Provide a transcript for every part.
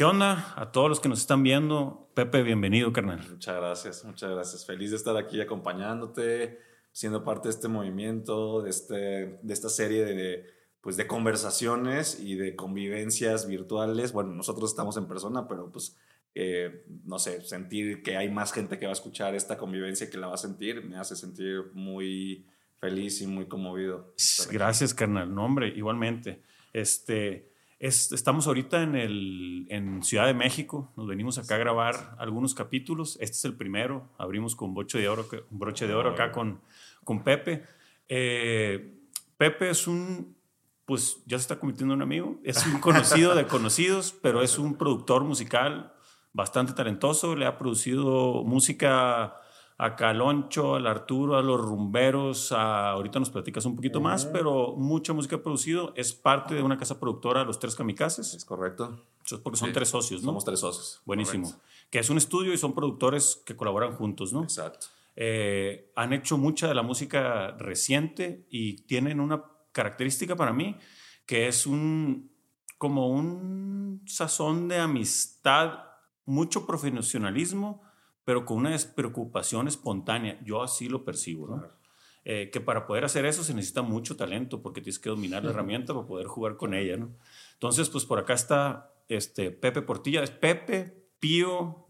¿Qué onda? A todos los que nos están viendo, Pepe, bienvenido, carnal. Muchas gracias, muchas gracias. Feliz de estar aquí acompañándote, siendo parte de este movimiento, de, este, de esta serie de, pues, de conversaciones y de convivencias virtuales. Bueno, nosotros estamos en persona, pero pues, eh, no sé, sentir que hay más gente que va a escuchar esta convivencia que la va a sentir, me hace sentir muy feliz y muy conmovido. Gracias, carnal. No, hombre, igualmente. Este, estamos ahorita en, el, en Ciudad de México, nos venimos acá a grabar algunos capítulos, este es el primero, abrimos con broche de oro, broche de oro acá con, con Pepe. Eh, Pepe es un, pues ya se está convirtiendo en un amigo, es un conocido de conocidos, pero es un productor musical bastante talentoso, le ha producido música a Caloncho, al Arturo, a los rumberos, ahorita nos platicas un poquito más, pero mucha música producido. Es parte de una casa productora, Los Tres Kamikazes. Es correcto. Eso es porque son tres socios, ¿no? Somos tres socios. Buenísimo. Que es un estudio y son productores que colaboran juntos, ¿no? Exacto. Eh, han hecho mucha de la música reciente y tienen una característica para mí que es un como un sazón de amistad, mucho profesionalismo pero con una despreocupación espontánea. Yo así lo percibo, ¿no? Eh, que para poder hacer eso se necesita mucho talento porque tienes que dominar la herramienta para poder jugar con ella, ¿no? Entonces, pues por acá está este, Pepe Portilla. Es Pepe, Pío.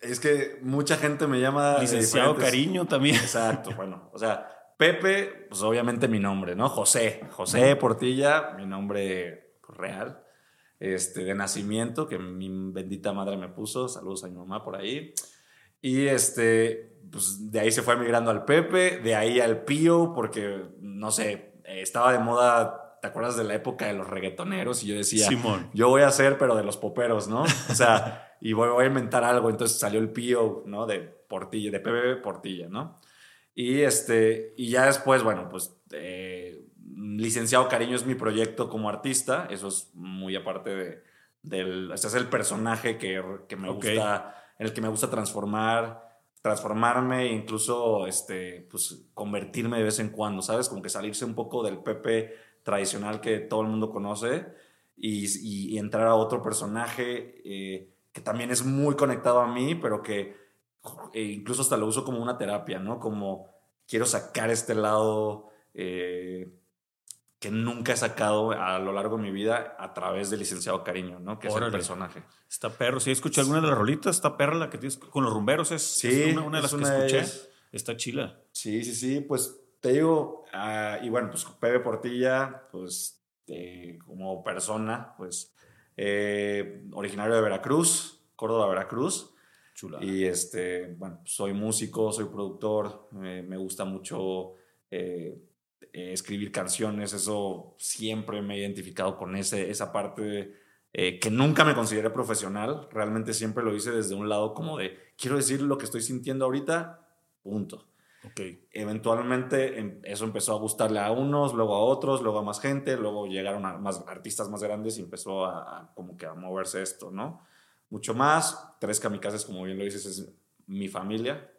Es que mucha gente me llama... Licenciado Cariño también. Exacto, bueno, o sea, Pepe, pues obviamente mi nombre, ¿no? José, José Portilla, mi nombre real, este, de nacimiento, que mi bendita madre me puso. Saludos a mi mamá por ahí. Y este, pues de ahí se fue migrando al Pepe, de ahí al Pío, porque, no sé, estaba de moda, ¿te acuerdas de la época de los reggaetoneros? Y yo decía, Simón. yo voy a hacer, pero de los poperos, ¿no? O sea, y voy, a inventar algo. Entonces salió el Pío, ¿no? De Portilla, de Pepe Portilla, ¿no? Y, este, y ya después, bueno, pues eh, Licenciado Cariño es mi proyecto como artista, eso es muy aparte de, del, este es el personaje que, que me gusta en el que me gusta transformar, transformarme e incluso este, pues, convertirme de vez en cuando, ¿sabes? Como que salirse un poco del Pepe tradicional que todo el mundo conoce y, entrar a otro personaje eh, que también es muy conectado a mí, pero que eh, incluso hasta lo uso como una terapia, ¿no? Como quiero sacar este lado eh, que nunca he sacado a lo largo de mi vida a través del licenciado Cariño, ¿no? Que es el personaje. Está perro. Si escuché alguna de las rolitas, está perra la que tienes con los rumberos. Es, sí, una, de las que escuché. está chila. Sí, sí, sí. Pues te digo, ah, y bueno, pues Pepe Portilla, pues como persona, pues eh, originario de Veracruz, Córdoba, Veracruz. Chula. Y este, bueno, soy músico, soy productor, me gusta mucho. Eh, eh, escribir canciones, eso siempre me he identificado con ese, esa parte eh, que nunca me consideré profesional, realmente siempre lo hice desde un lado como de, quiero decir lo que estoy sintiendo ahorita, punto. Okay. Eventualmente em, eso empezó a gustarle a unos, luego a otros, luego a más gente, luego llegaron a más artistas más grandes y empezó a, como que a moverse esto, ¿no? Mucho más, Tres Kamikazes, como bien lo dices, es mi familia,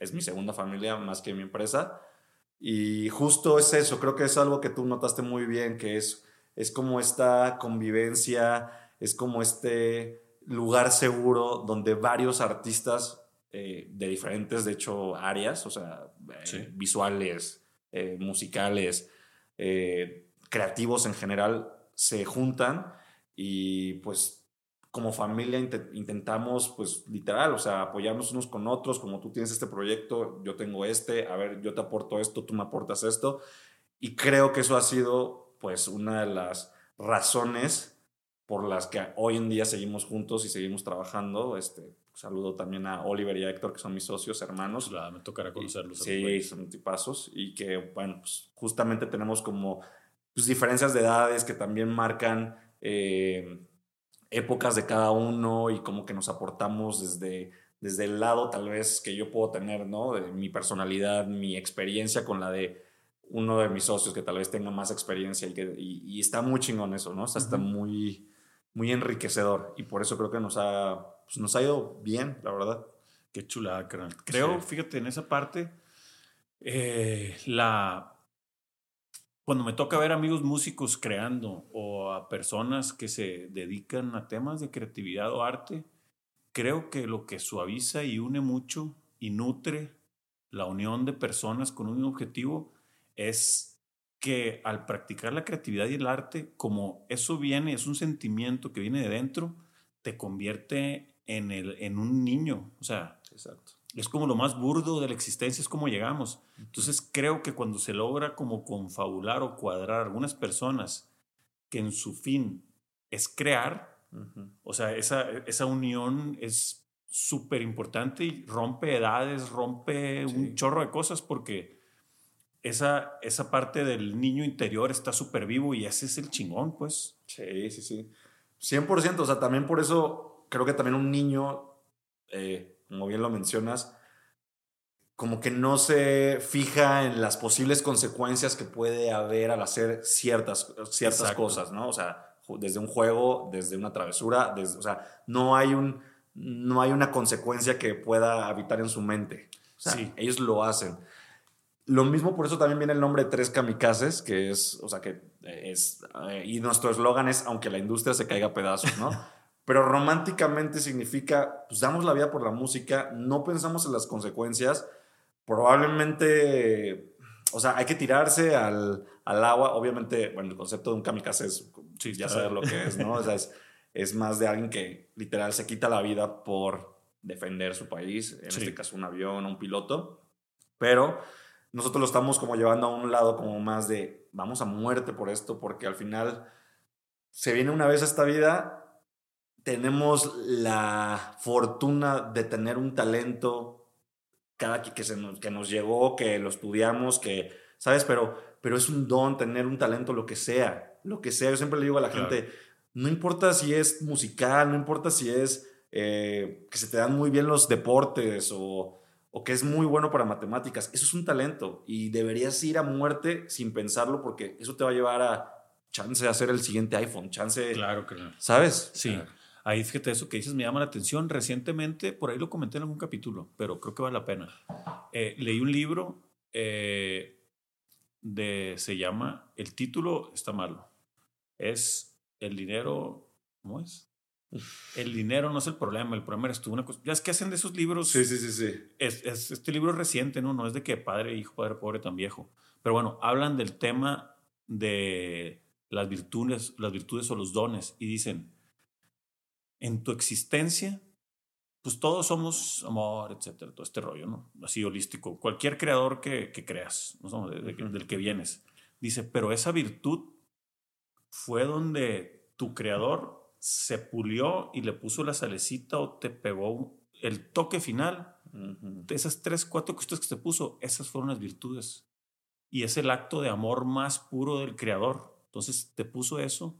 es mi segunda familia más que mi empresa. Y justo es eso, creo que es algo que tú notaste muy bien, que es, es como esta convivencia, es como este lugar seguro donde varios artistas eh, de diferentes, de hecho, áreas, o sea, eh, visuales, eh, musicales, creativos en general, se juntan y pues como familia intentamos, pues literal, o sea, apoyarnos unos con otros, como tú tienes este proyecto, yo tengo este, a ver, yo te aporto esto, tú me aportas esto. Y creo que eso ha sido, pues, una de las razones por las que hoy en día seguimos juntos y seguimos trabajando. Este, saludo también a Oliver y a Héctor, que son mis socios, hermanos. Claro, me tocará conocerlos. sí, son tipazos. Y que, bueno, pues, justamente tenemos como pues, diferencias de edades que también marcan... Eh, épocas de cada uno y como que nos aportamos desde, desde el lado tal vez que yo puedo tener, ¿no? De mi personalidad, mi experiencia con la de uno de mis socios que tal vez tenga más experiencia y, que, y, está muy chingón eso, ¿no? O sea, está muy, muy enriquecedor y por eso creo que nos ha, pues nos ha ido bien, la verdad. Qué chulada, carnal. Creo, fíjate, en esa parte, eh, la cuando me toca ver amigos músicos creando o a personas que se dedican a temas de creatividad o arte, creo que lo que suaviza y une mucho y nutre la unión de personas con un objetivo es que al practicar la creatividad y el arte, como eso viene, es un sentimiento que viene de dentro, te convierte en, el, en un niño. O sea, Exacto. Es como lo más burdo de la existencia, es como llegamos. Entonces creo que cuando se logra como confabular o cuadrar algunas personas que en su fin es crear, o sea, esa, esa unión es súper importante y rompe edades, rompe un chorro de cosas porque esa, esa parte del niño interior está súper vivo y ese es el chingón, pues. Sí, sí, sí. 100%, o sea, también por eso creo que también un niño, eh, como bien lo mencionas, como que no se fija en las posibles consecuencias que puede haber al hacer ciertas, ciertas Exacto. cosas, ¿no? O sea, desde un juego, desde una travesura, desde, o sea, no hay, un, no hay una consecuencia que pueda habitar en su mente. O sea, Sí. ellos lo hacen. Lo mismo, por eso también viene el nombre de Tres Kamikazes, que es, o sea, que es, eh, y nuestro eslogan es, aunque la industria se caiga a pedazos, ¿no? Pero románticamente significa, pues damos la vida por la música, no pensamos en las consecuencias, probablemente, o sea, hay que tirarse al, al agua, obviamente, bueno, el concepto de un kamikaze es, Sí, ya sabes lo que es, ¿no? O sea, es, es más de alguien que literal se quita la vida por defender su país, en Sí. este caso un avión, un piloto, pero nosotros lo estamos como llevando a un lado como más de vamos a muerte por esto, porque al final se viene una vez a esta vida, tenemos la fortuna de tener un talento cada que, que, se nos, que nos llegó, que lo estudiamos, que, ¿sabes? Pero, pero es un don tener un talento, lo que sea, lo que sea. Yo siempre le digo a la Claro. gente, no importa si es musical, no importa si es eh, que se te dan muy bien los deportes o, o que es muy bueno para matemáticas, eso es un talento y deberías ir a muerte sin pensarlo porque eso te va a llevar a chance de hacer el siguiente iPhone, chance, Claro no. ¿sabes? Sí. Ahí fíjate eso que dices, me llama la atención. Recientemente, por ahí lo comenté en algún capítulo, pero creo que vale la pena. Eh, leí un libro eh, de, se llama, el título está malo. Es El dinero, ¿cómo es? El dinero no es el problema, el problema eres tú. Una cosa, ya es que hacen de esos libros. Sí, sí, sí, sí. Es, es- este libro es reciente, ¿no? No es de que padre, hijo, padre, pobre, tan viejo. Pero bueno, hablan del tema de las virtudes, las virtudes o los dones y dicen, en tu existencia, pues todos somos amor, etcétera, todo este rollo, ¿no? Así holístico. Cualquier creador que, que creas, ¿no? De- del que vienes. Dice, pero esa virtud fue donde tu creador se pulió y le puso la salecita o te pegó el toque final Ujú. de esas tres, cuatro cositas que te puso, esas fueron las virtudes. Y es el acto de amor más puro del creador. Entonces te puso eso,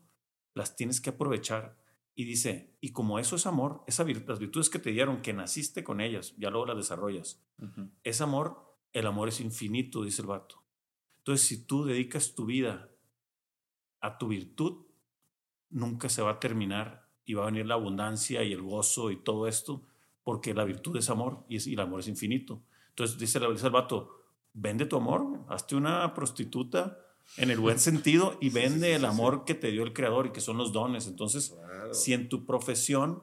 las tienes que aprovechar. Y dice, y como eso es amor, esa vir- las virtudes que te dieron, que naciste con ellas, ya luego las desarrollas. Es amor, el amor es infinito, dice el vato. Entonces, si tú dedicas tu vida a tu virtud, nunca se va a terminar y va a venir la abundancia y el gozo y todo esto, porque la virtud es amor y, es- y el amor es infinito. Entonces, dice, dice el vato, vende tu amor, hazte una prostituta en el buen sentido y sí, vende sí, el amor que te dio el creador y que son los dones. Entonces, Claro. si en tu profesión,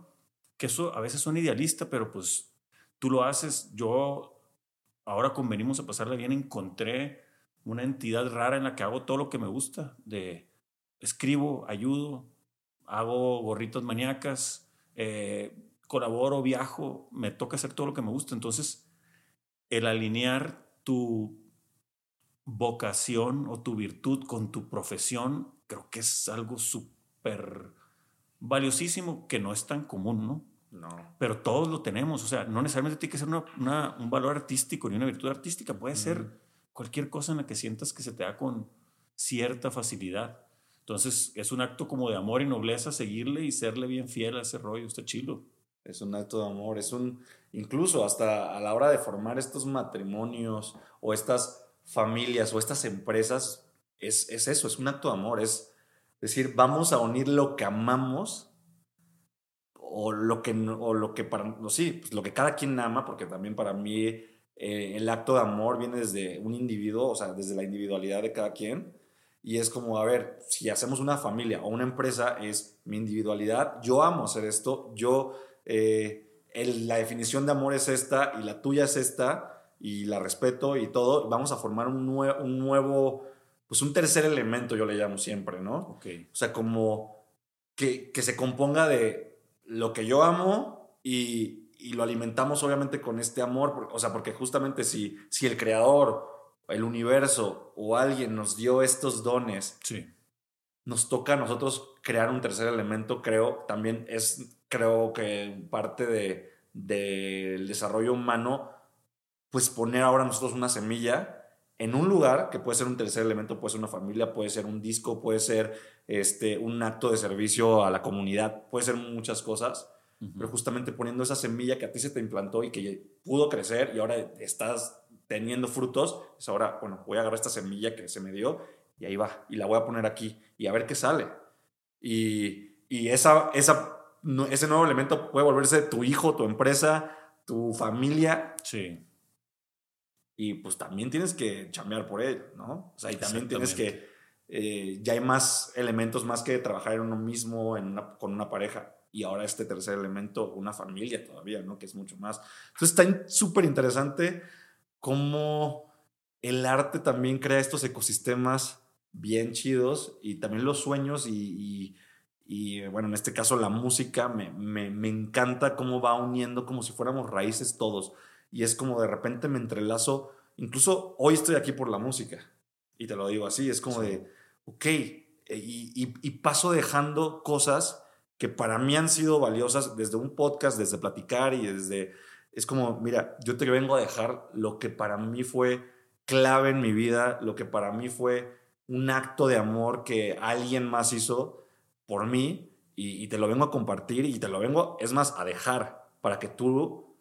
que eso a veces son idealista, pero pues tú lo haces, yo ahora convenimos a pasarla bien, encontré una entidad rara en la que hago todo lo que me gusta, de escribo, ayudo, hago gorritas maníacas, eh, colaboro, viajo, me toca hacer todo lo que me gusta. Entonces, el alinear tu vocación o tu virtud con tu profesión, creo que es algo súper valiosísimo que no es tan común, ¿no? No. Pero todos lo tenemos, o sea, no necesariamente tiene que ser una- una- un valor artístico ni una virtud artística, puede ser cualquier cosa en la que sientas que se te da con cierta facilidad. Entonces, es un acto como de amor y nobleza seguirle y serle bien fiel a ese rollo, está chilo. Es un acto de amor, es un, incluso hasta a la hora de formar estos matrimonios o estas familias o estas empresas, es, es eso, es un acto de amor, es decir, vamos a unir lo que amamos o lo que, o lo que para, no, sí, pues lo que cada quien ama, porque también para mí eh, el acto de amor viene desde un individuo, o sea, desde la individualidad de cada quien, Y es como, a ver, si hacemos una familia o una empresa, es mi individualidad, yo amo hacer esto, yo, eh, la definición de amor es esta y la tuya es esta y la respeto y todo, vamos a formar un, un nuevo, pues un tercer elemento, yo le llamo siempre, ¿no? Ok. O sea, como que, que se componga de lo que yo amo y, y lo alimentamos obviamente con este amor, o sea, porque justamente si, si el creador, el universo o alguien nos dio estos dones, sí. nos toca a nosotros crear un tercer elemento, creo, también es, creo que parte de, del desarrollo humano, pues poner ahora nosotros una semilla en un lugar que puede ser un tercer elemento, puede ser una familia, puede ser un disco, puede ser este, un acto de servicio a la comunidad, puede ser muchas cosas pero justamente poniendo esa semilla que a ti se te implantó y que pudo crecer y ahora estás teniendo frutos, es ahora, bueno, voy a agarrar esta semilla que se me dio y ahí va, y la voy a poner aquí y a ver qué sale. Y, y esa, esa, ese nuevo elemento puede volverse tu hijo, tu empresa, tu familia. Sí. Y pues también tienes que chambear por él, ¿no? O sea, y también tienes que, eh, ya hay más elementos más que trabajar en uno mismo, en con una pareja y ahora este tercer elemento, una familia todavía, ¿no? Que es mucho más. Entonces está súper interesante cómo el arte también crea estos ecosistemas bien chidos y también los sueños y, y, bueno, en este caso la música me, me, me, encanta cómo va uniendo como si fuéramos raíces todos y es como de repente me entrelazo, incluso hoy estoy aquí por la música y te lo digo así, es como de, ok, y, y paso dejando cosas que para mí han sido valiosas desde un podcast, desde platicar y desde... Es como, mira, yo te vengo a dejar lo que para mí fue clave en mi vida, lo que para mí fue un acto de amor que alguien más hizo por mí y, te lo vengo a compartir y te lo vengo, es más, a dejar para que tú,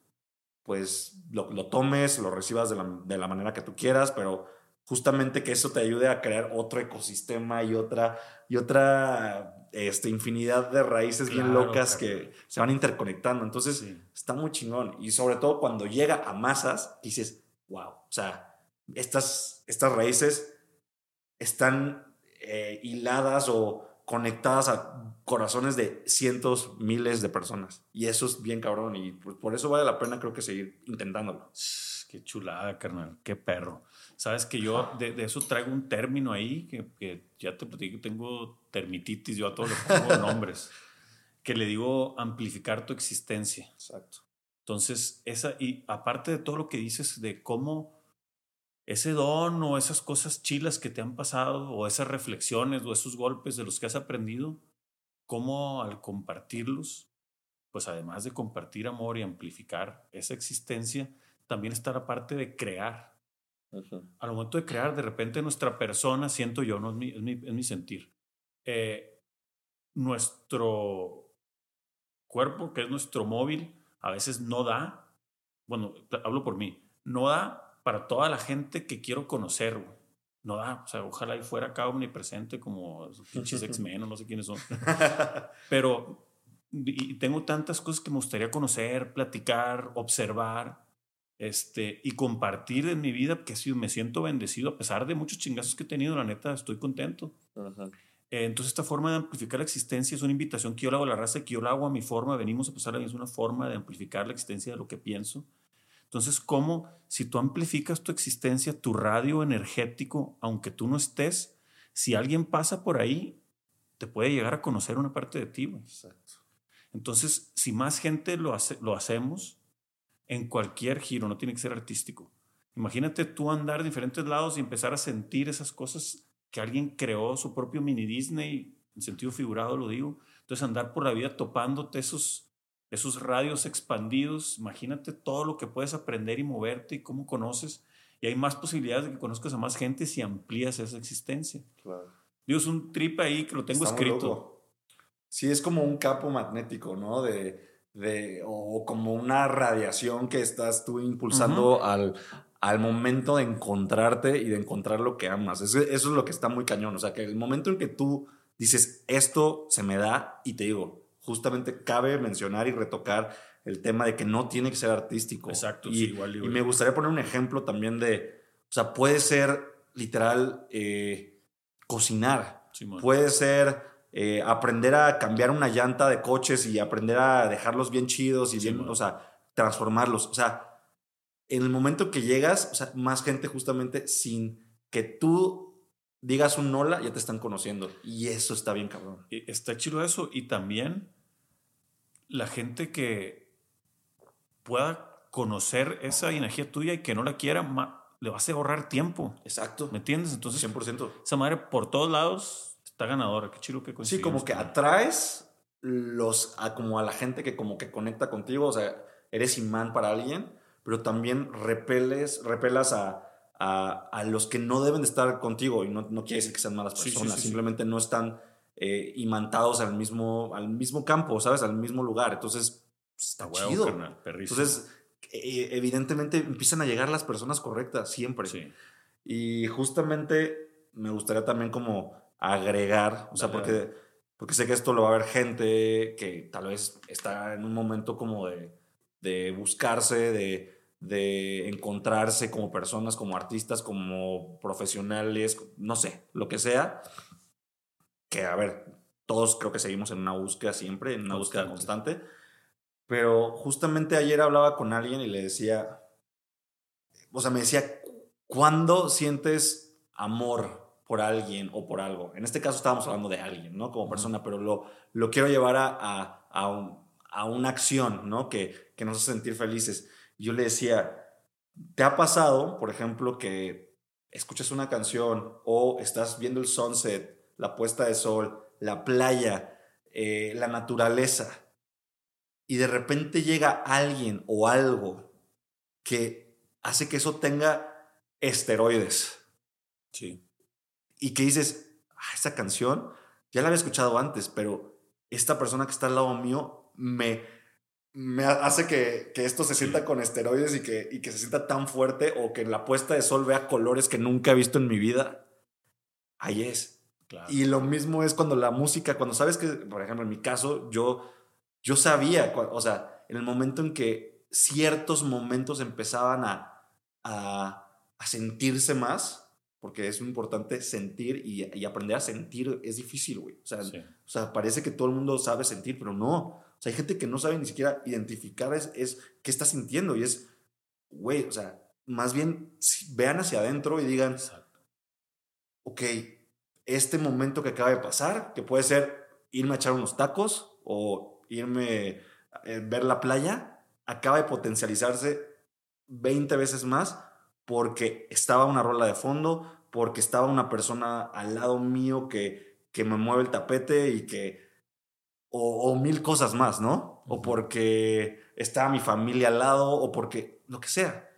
pues, lo, lo tomes, lo recibas de la, de la manera que tú quieras, pero justamente que eso te ayude a crear otro ecosistema y otra, y otra este, infinidad de raíces bien locas que se van interconectando. Entonces, está muy chingón. Y sobre todo cuando llega a masas, dices, wow, o sea, estas, estas raíces están eh, hiladas o conectadas a corazones de cientos, miles de personas. Y eso es bien cabrón. Y por eso vale la pena, creo que seguir intentándolo. Qué chulada, carnal. Qué perro. Sabes que yo de, eso traigo un término ahí que, ya te platico, tengo termititis, yo a todos le pongo nombres, que le digo amplificar tu existencia. Exacto. Entonces, esa, y aparte de todo lo que dices de cómo ese don o esas cosas chilas que te han pasado, o esas reflexiones o esos golpes de los que has aprendido, cómo al compartirlos, pues además de compartir amor y amplificar esa existencia, también está la parte de crear al momento de crear, de repente nuestra persona, siento yo, no es mi, es mi, es mi sentir, eh, nuestro cuerpo, que es nuestro móvil, a veces no da, bueno, hablo por mí, no da para toda la gente que quiero conocer, No da, o sea, ojalá y fuera acá omnipresente como pinches X-Men o no sé quiénes son. Pero y tengo tantas cosas que me gustaría conocer, platicar, observar, este, y compartir en mi vida, que sí, me siento bendecido a pesar de muchos chingazos que he tenido, la neta, estoy contento. Eh, entonces, esta forma de amplificar la existencia es una invitación que yo le hago a la raza, que yo la hago a mi forma, venimos a pasar a es una forma de amplificar la existencia de lo que pienso. Entonces, ¿cómo si tú amplificas tu existencia, tu radio energético, aunque tú no estés, si alguien pasa por ahí, te puede llegar a conocer una parte de ti. Exacto. Entonces, si más gente lo, hace, lo hacemos, en cualquier giro, no tiene que ser artístico. Imagínate tú andar en diferentes lados y empezar a sentir esas cosas que alguien creó, su propio mini Disney, en sentido figurado lo digo. Entonces andar por la vida topándote esos, esos radios expandidos, imagínate todo lo que puedes aprender y moverte y cómo conoces. Y hay más posibilidades de que conozcas a más gente si amplías esa existencia. Claro. Digo, es un trip ahí que lo tengo escrito. Sí, es como un campo magnético, ¿no? De, de, o como una radiación que estás tú impulsando al, al momento de encontrarte y de encontrar lo que amas. Eso, eso, es lo que está muy cañón. O sea, que el momento en que tú dices, esto se me da, y te digo, justamente cabe mencionar y retocar el tema de que no tiene que ser artístico. Exacto, y, sí, igual, Y me gustaría poner un ejemplo también de, o sea, puede ser literal... Eh, cocinar, puede ser eh, aprender a cambiar una llanta de coches y aprender a dejarlos bien chidos y bien, o sea, transformarlos. O sea, en el momento que llegas, o sea, más gente justamente sin que tú digas un hola, ya te están conociendo. Y eso está bien, cabrón. Y Está chido eso. Y también la gente que pueda conocer esa energía tuya y que no la quiera, le vas a ahorrar tiempo. Exacto. ¿Me entiendes? Entonces, 100%. esa madre por todos lados está ganadora. Qué chido que Sí, como que atraes los, a, como a la gente que como que conecta contigo, o sea, eres imán para alguien, pero también repeles, repelas a, a, a los que no deben de estar contigo y no, no quiere decir que sean malas sí, personas, sí, sí. simplemente no están eh, imantados al mismo, al mismo campo, ¿sabes? Al mismo lugar, entonces pues, está huevo, chido. carnal. Entonces, eh, evidentemente empiezan a llegar las personas correctas siempre. sí. Y justamente me gustaría también como agregar, o sea, Dale, porque, porque sé que esto lo va a ver gente que tal vez está en un momento como de, de buscarse, de, de encontrarse como personas, como artistas, como profesionales, no sé, lo que sea. Que, a ver, todos creo que seguimos en una búsqueda siempre, en una búsqueda Constante. Pero justamente ayer hablaba con alguien y le decía, o sea, me decía, ¿cuándo sientes amor por alguien o por algo? En este caso estábamos hablando de alguien, ¿no? Como persona, pero lo, lo quiero llevar a, a, a, un- a una acción, ¿no? Que, que nos hace sentir felices. Yo le decía, ¿te ha pasado, por ejemplo, que escuchas una canción o estás viendo el sunset, la puesta de sol, la playa, eh, la naturaleza, y de repente llega alguien o algo que hace que eso tenga esteroides Sí. y que dices, ah, esta canción ya la había escuchado antes, pero esta persona que está al lado mío me, me hace que, que esto se sienta con esteroides y que, y que se sienta tan fuerte o que en la puesta de sol vea colores que nunca he visto en mi vida. Ahí es. Claro. Y lo mismo es cuando la música, cuando sabes que, por ejemplo, en mi caso, yo, yo sabía, o sea, en el momento en que ciertos momentos empezaban a, a, a sentirse más, porque es muy importante sentir y, y aprender a sentir es difícil, güey. O sea, Sí. o sea, parece que todo el mundo sabe sentir, pero no. O sea, hay gente que no sabe ni siquiera identificar es, es qué está sintiendo y es, güey, o sea, más bien vean hacia adentro y digan, Exacto. ok, este momento que acaba de pasar, que puede ser irme a echar unos tacos o irme a eh, ver la playa, acaba de potencializarse 20 veces más porque estaba una rola de fondo, porque estaba una persona al lado mío que, que me mueve el tapete y que... O, o mil cosas más, ¿no? O porque estaba mi familia al lado, o porque lo que sea.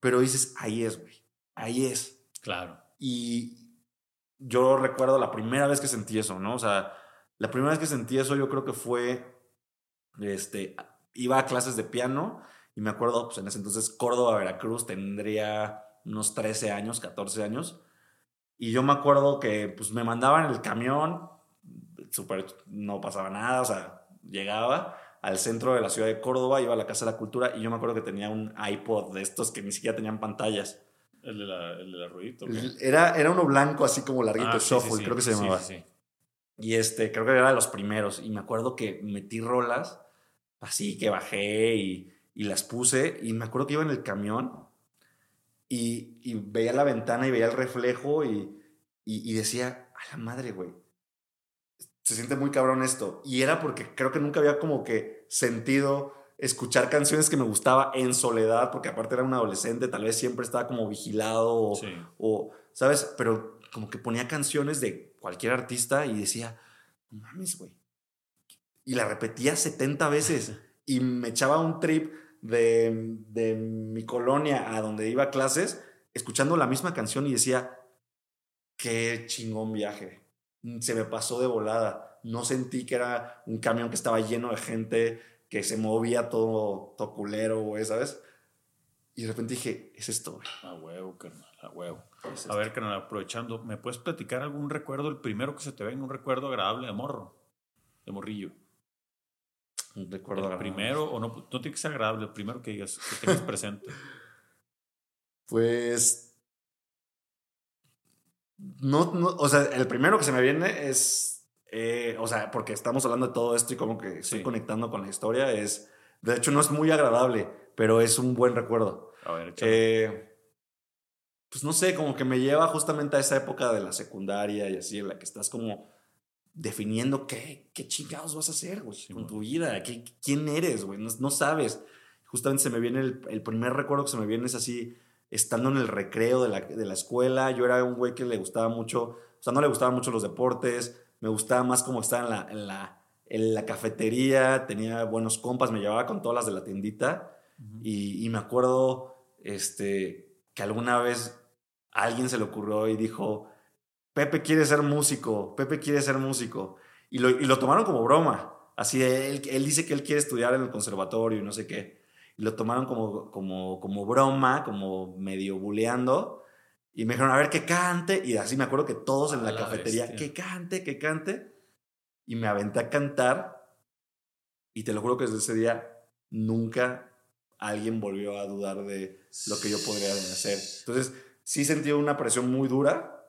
Pero dices, ahí es, güey. Ahí es. Claro. Y yo recuerdo la primera vez que sentí eso, ¿no? O sea, la primera vez que sentí eso yo creo que fue, este, iba a clases de piano y me acuerdo, pues en ese entonces Córdoba, Veracruz, tendría unos 13 años, 14 años. Y yo me acuerdo que pues me mandaban el camión, súper, no pasaba nada, o sea, llegaba al centro de la ciudad de Córdoba, iba a la Casa de la Cultura y yo me acuerdo que tenía un iPod de estos que ni siquiera tenían pantallas. El de la, el de la ruedita. ¿o qué? Era, era uno blanco, así como larguito, Ah, sí, sí, Shuffle, sí. creo que se llamaba. Y este, creo que era de los primeros. Y me acuerdo que metí rolas, así que bajé y, y las puse. Y me acuerdo que iba en el camión y, y veía la ventana y veía el reflejo y, y, y decía, a la madre, güey. Se siente muy cabrón esto. Y era porque creo que nunca había como que sentido escuchar canciones que me gustaba en soledad, porque aparte era un adolescente, tal vez siempre estaba como vigilado o, Sí. o, ¿sabes? Pero como que ponía canciones de cualquier artista y decía, mames, güey. Y la repetía 70 veces y me echaba un trip de, de mi colonia a donde iba a clases, escuchando la misma canción y decía, qué chingón viaje. Se me pasó de volada. No sentí que era un camión que estaba lleno de gente, que se movía todo, todo culero, güey, ¿sabes? Y de repente dije, es esto, güey. A huevo, carnal, a huevo. es A esto". ver, carnal, aprovechando, ¿me puedes platicar algún recuerdo, el primero que se te venga, un recuerdo agradable de morro? De morrillo. Un recuerdo el agradable. primero, o no, no tiene que ser agradable, el primero que digas, que tengas presente. Pues. no, no, o sea, el primero que se me viene es, eh, o sea, porque estamos hablando de todo esto y como que estoy Sí. conectando con la historia, es, de hecho no es muy agradable, pero es un buen recuerdo. A ver. Eh, pues no sé, como que me lleva justamente a esa época de la secundaria y así, en la que estás como definiendo qué, qué chingados vas a hacer, güey, Sí, con tu vida, ¿Qué, quién eres, güey, no, no sabes. Justamente se me viene el, el primer recuerdo que se me viene es así, estando en el recreo de la, de la escuela, yo era un güey que le gustaba mucho, o sea, no le gustaban mucho los deportes, me gustaba más como estar en la, en la, en la cafetería, tenía buenos compas, me llevaba con todas las de la tiendita. Y, y me acuerdo este, que alguna vez a alguien se le ocurrió y dijo, Pepe quiere ser músico, Pepe quiere ser músico. Y lo, y lo tomaron como broma. Así, él, él dice que él quiere estudiar en el conservatorio y no sé qué. Y lo tomaron como, como, como broma, como medio buleando. Y me dijeron, a ver, que cante. Y así me acuerdo que todos en la la cafetería, bestia. que cante, que cante. Y me aventé a cantar. Y te lo juro que desde ese día nunca alguien volvió a dudar de lo que yo podría hacer. Entonces, sí sentí una presión muy dura,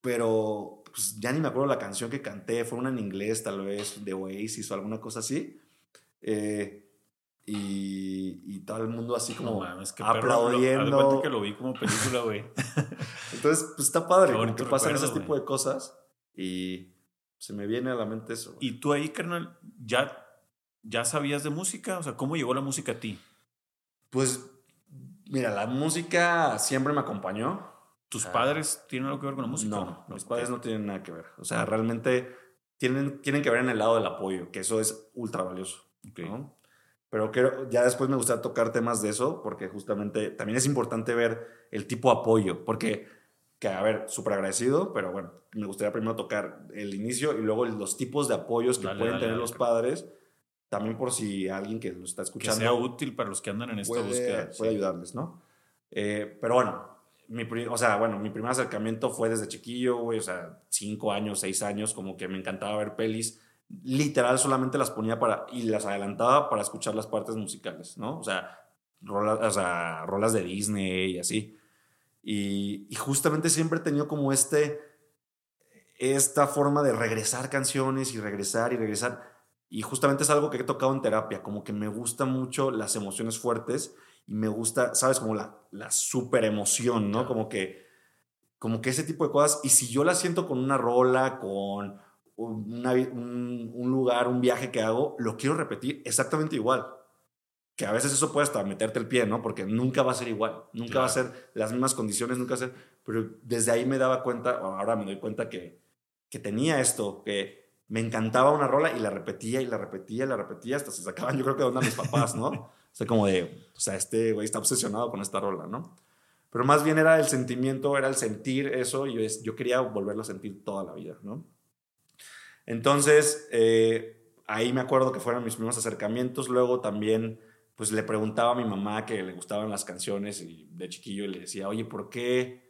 pero pues, ya ni me acuerdo la canción que canté. Fue una en inglés, tal vez, de Oasis o alguna cosa así. Eh, y, y todo el mundo así como No mames, qué perro. Lo- aplaudiendo. que lo vi como película, güey. Entonces, pues está padre, como que pasan ese tipo güey. de cosas y se me viene a la mente eso. güey. Y tú ahí, carnal, ya, ya sabías de música, o sea, ¿cómo llegó la música a ti? Pues, mira, la música siempre me acompañó. ¿Tus Ah. padres tienen algo que ver con la música? No, no? mis Ok. padres no tienen nada que ver. O sea, realmente tienen, tienen que ver en el lado del apoyo, que eso es ultra valioso. Ok. ¿no? Pero creo, ya después me gustaría tocar temas de eso, porque justamente también es importante ver el tipo de apoyo, porque, que a ver, súper agradecido, pero bueno, me gustaría primero tocar el inicio y luego los tipos de apoyos que Dale, pueden dale, tener dale, los padres, también por si alguien que lo está Que escuchando sea útil para los que andan en esta puede, búsqueda. puede sí. ayudarles, ¿no? Eh, pero bueno, mi, o sea, bueno, mi primer acercamiento fue desde chiquillo, güey, o sea, cinco años, seis años, como que me encantaba ver pelis. Literal, solamente las ponía para, y las adelantaba para escuchar las partes musicales, ¿no? O sea, rolas, o sea, rolas de Disney y así. Y, y justamente siempre he tenido como este, esta forma de regresar canciones y regresar y regresar. Y justamente es algo que he tocado en terapia, como que me gusta mucho las emociones fuertes y me gusta, ¿sabes? Como la, la super emoción, ¿no? Como que, como que ese tipo de cosas. Y si yo la siento con una rola, con una un, un lugar, un viaje que hago, lo quiero repetir exactamente igual. Que a veces eso puede hasta meterte el pie, ¿no? Porque nunca va a ser igual, nunca va a ser las mismas condiciones, nunca va a ser. Pero desde ahí me daba cuenta, ahora me doy cuenta que, que tenía esto, que me encantaba una rola y la repetía y la repetía y la repetía hasta se sacaban, yo creo que de onda mis papás, ¿no? O sea, como de, o sea, este güey está obsesionado con esta rola, ¿no? Pero más bien era el sentimiento, era el sentir eso y yo, yo quería volverlo a sentir toda la vida, ¿no? Entonces, eh, ahí me acuerdo que fueron mis primeros acercamientos. Luego también, pues le preguntaba a mi mamá que le gustaban las canciones y de chiquillo le decía, oye, ¿por qué?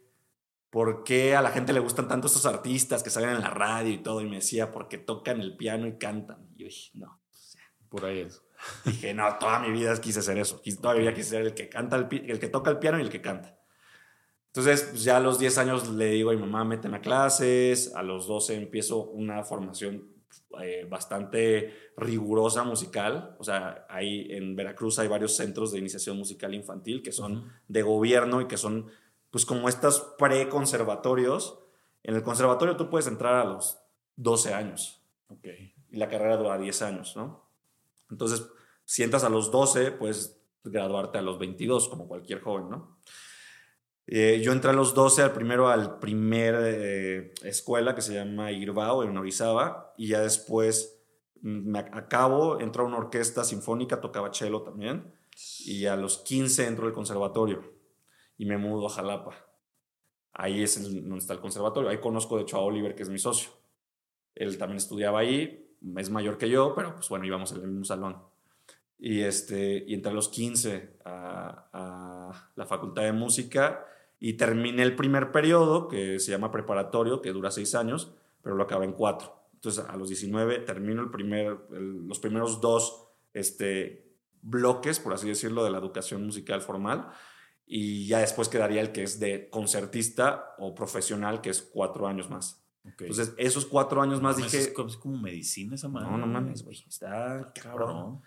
¿Por qué a la gente le gustan tanto estos artistas que salen en la radio y todo? Y me decía, porque tocan el piano y cantan. Y yo dije, no. Por ahí es. Dije, no, toda mi vida quise ser eso. Toda mi vida quise ser el que canta, el, el que toca el piano y el que canta. Entonces, pues ya a los 10 años le digo a mi mamá, méteme a clases. A los 12 empiezo una formación eh, bastante rigurosa musical. O sea, ahí en Veracruz hay varios centros de iniciación musical infantil que son Ujú. de gobierno y que son, pues, como estos pre-conservatorios. En el conservatorio tú puedes entrar a los 12 años Ok. y la carrera dura 10 años, ¿no? Entonces, si entras a los 12, puedes graduarte a los 22, como cualquier joven, ¿no? Eh, yo entré a los 12 al primero al primer eh, escuela que se llama Irbao en Orizaba y ya después me ac- acabo, entro a una orquesta sinfónica, tocaba cello también y a los 15 entro al conservatorio y me mudo a Jalapa. Ahí es donde está el conservatorio. Ahí conozco de hecho a Oliver, que es mi socio. Él también estudiaba ahí, es mayor que yo, pero pues bueno, íbamos en el mismo salón. Y, este, y entré a los 15 a, a la Facultad de Música y terminé el primer periodo, que se llama preparatorio, que dura seis años, pero lo acabé en cuatro. Entonces a los 19 termino el primer, el- los primeros dos este, bloques, por así decirlo, de la educación musical formal. y ya después quedaría el que es de concertista o profesional, que es cuatro años más. Ok. Entonces, esos cuatro años más Mames, dije, Es como, es como medicina esa madre. no, no mames, güey, está cabrón. Cabrón.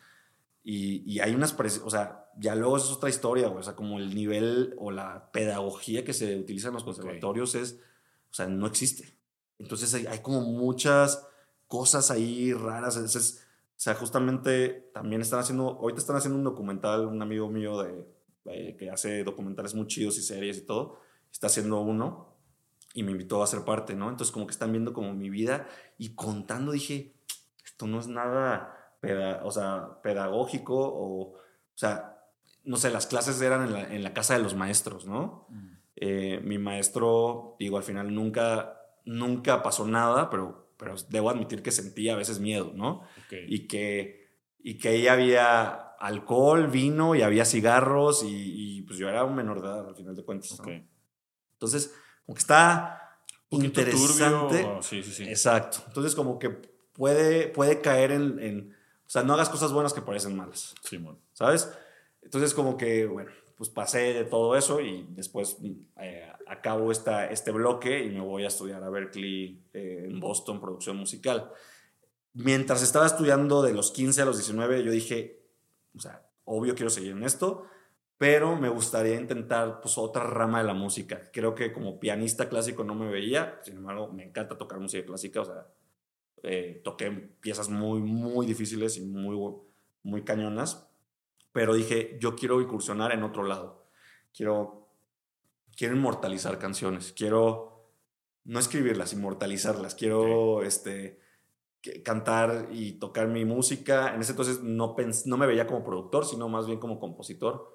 Y, y hay unas, o sea, ya luego es otra historia, güey. O sea, como el nivel o la pedagogía que se utiliza en los conservatorios es, o sea, no existe. Entonces hay, hay como muchas cosas ahí raras. Es- es- o sea, justamente también están haciendo, ahorita están haciendo un documental, un amigo mío de, eh, que hace documentales muy chidos y series y todo, está haciendo uno y me invitó a ser parte, ¿no? Entonces como que están viendo como mi vida y contando dije, esto no es nada peda- o sea, pedagógico o, o sea, no sé, las clases eran en la, en la casa de los maestros, ¿no? Mm. Eh, mi maestro, digo, al final nunca, nunca pasó nada, pero, pero debo admitir que sentía a veces miedo, ¿no? Ok. Y que, y que ahí había alcohol, vino y había cigarros y, y, pues yo era un menor de edad al final de cuentas. ¿no? Ok. Entonces, como que está interesante. turbio, sí, sí, sí. Exacto. Entonces, como que puede, puede caer en, en- sea, no hagas cosas buenas que parecen malas, Simón. ¿sabes? Entonces, como que, bueno, pues pasé de todo eso y después eh, acabo esta, este bloque y me voy a estudiar a Berkeley eh, en Boston, producción musical. Mientras estaba estudiando de los 15 a los 19, yo dije, o sea, obvio quiero seguir en esto, pero me gustaría intentar pues otra rama de la música. Creo que como pianista clásico no me veía, sin embargo, me encanta tocar música clásica, o sea, eh, toqué piezas muy, muy difíciles y muy, muy cañonas, pero dije, yo quiero incursionar en otro lado. Quiero, quiero inmortalizar canciones, quiero no escribirlas, inmortalizarlas, quiero este, cantar y tocar mi música. En ese entonces no, pens- no me veía como productor, sino más bien como compositor.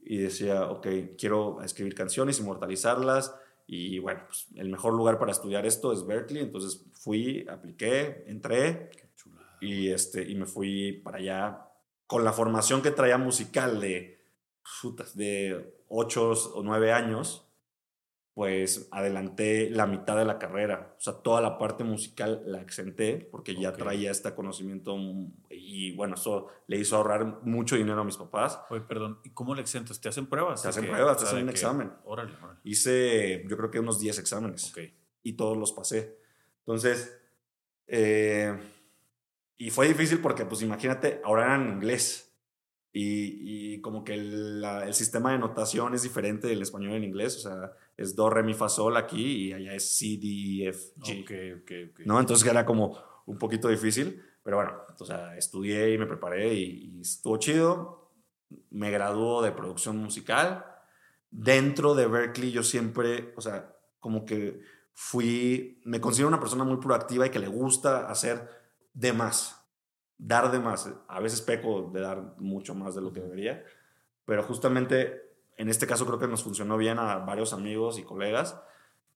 Y decía, ok, quiero escribir canciones, inmortalizarlas. Y bueno, pues el mejor lugar para estudiar esto es Berkeley. Entonces fui, apliqué, entré y, este, y me fui para allá con la formación que traía musical de, de 8 o 9 años, pues adelanté la mitad de la carrera. O sea, toda la parte musical la exenté porque ya traía este conocimiento y bueno, eso le hizo ahorrar mucho dinero a mis papás. Oye, perdón, ¿y cómo le exentas? ¿Te hacen pruebas? Te ¿De hacen qué? pruebas, te hacen un que- examen. Órale, órale. Hice yo creo que unos 10 exámenes. Ok. y todos los pasé. Entonces, eh, y fue difícil porque, pues imagínate, ahora eran en inglés. Y, y como que el, la- el sistema de notación es diferente del español en inglés. O sea, es do, re, mi, fa, sol aquí y allá es C, D, E, F, G. Ok, ok, ok. ¿no? Entonces era como un poquito difícil, pero bueno, o sea, estudié y me preparé y, y estuvo chido. Me graduó de producción musical. Dentro de Berkeley yo siempre, o sea, como que fui, me considero una persona muy proactiva y que le gusta hacer de más, dar de más. A veces peco de dar mucho más de lo que debería, pero justamente en este caso creo que nos funcionó bien a varios amigos y colegas,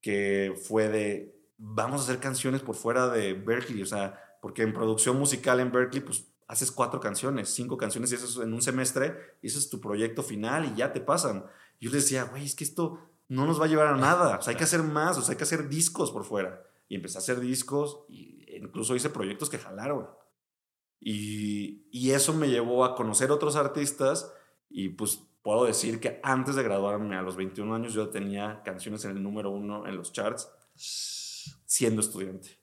que fue de, vamos a hacer canciones por fuera de Berkeley, o sea, porque en producción musical en Berkeley, pues haces cuatro canciones, cinco canciones y eso es en un semestre, y eso es tu proyecto final y ya te pasan. Yo les decía, güey, es que esto no nos va a llevar a nada, o sea, hay que hacer más, o sea, hay que hacer discos por fuera. Y empecé a hacer discos y incluso hice proyectos que jalaron. Y, y eso me llevó a conocer otros artistas y pues puedo decir que antes de graduarme a los 21 años yo tenía canciones en el número uno en los charts siendo estudiante.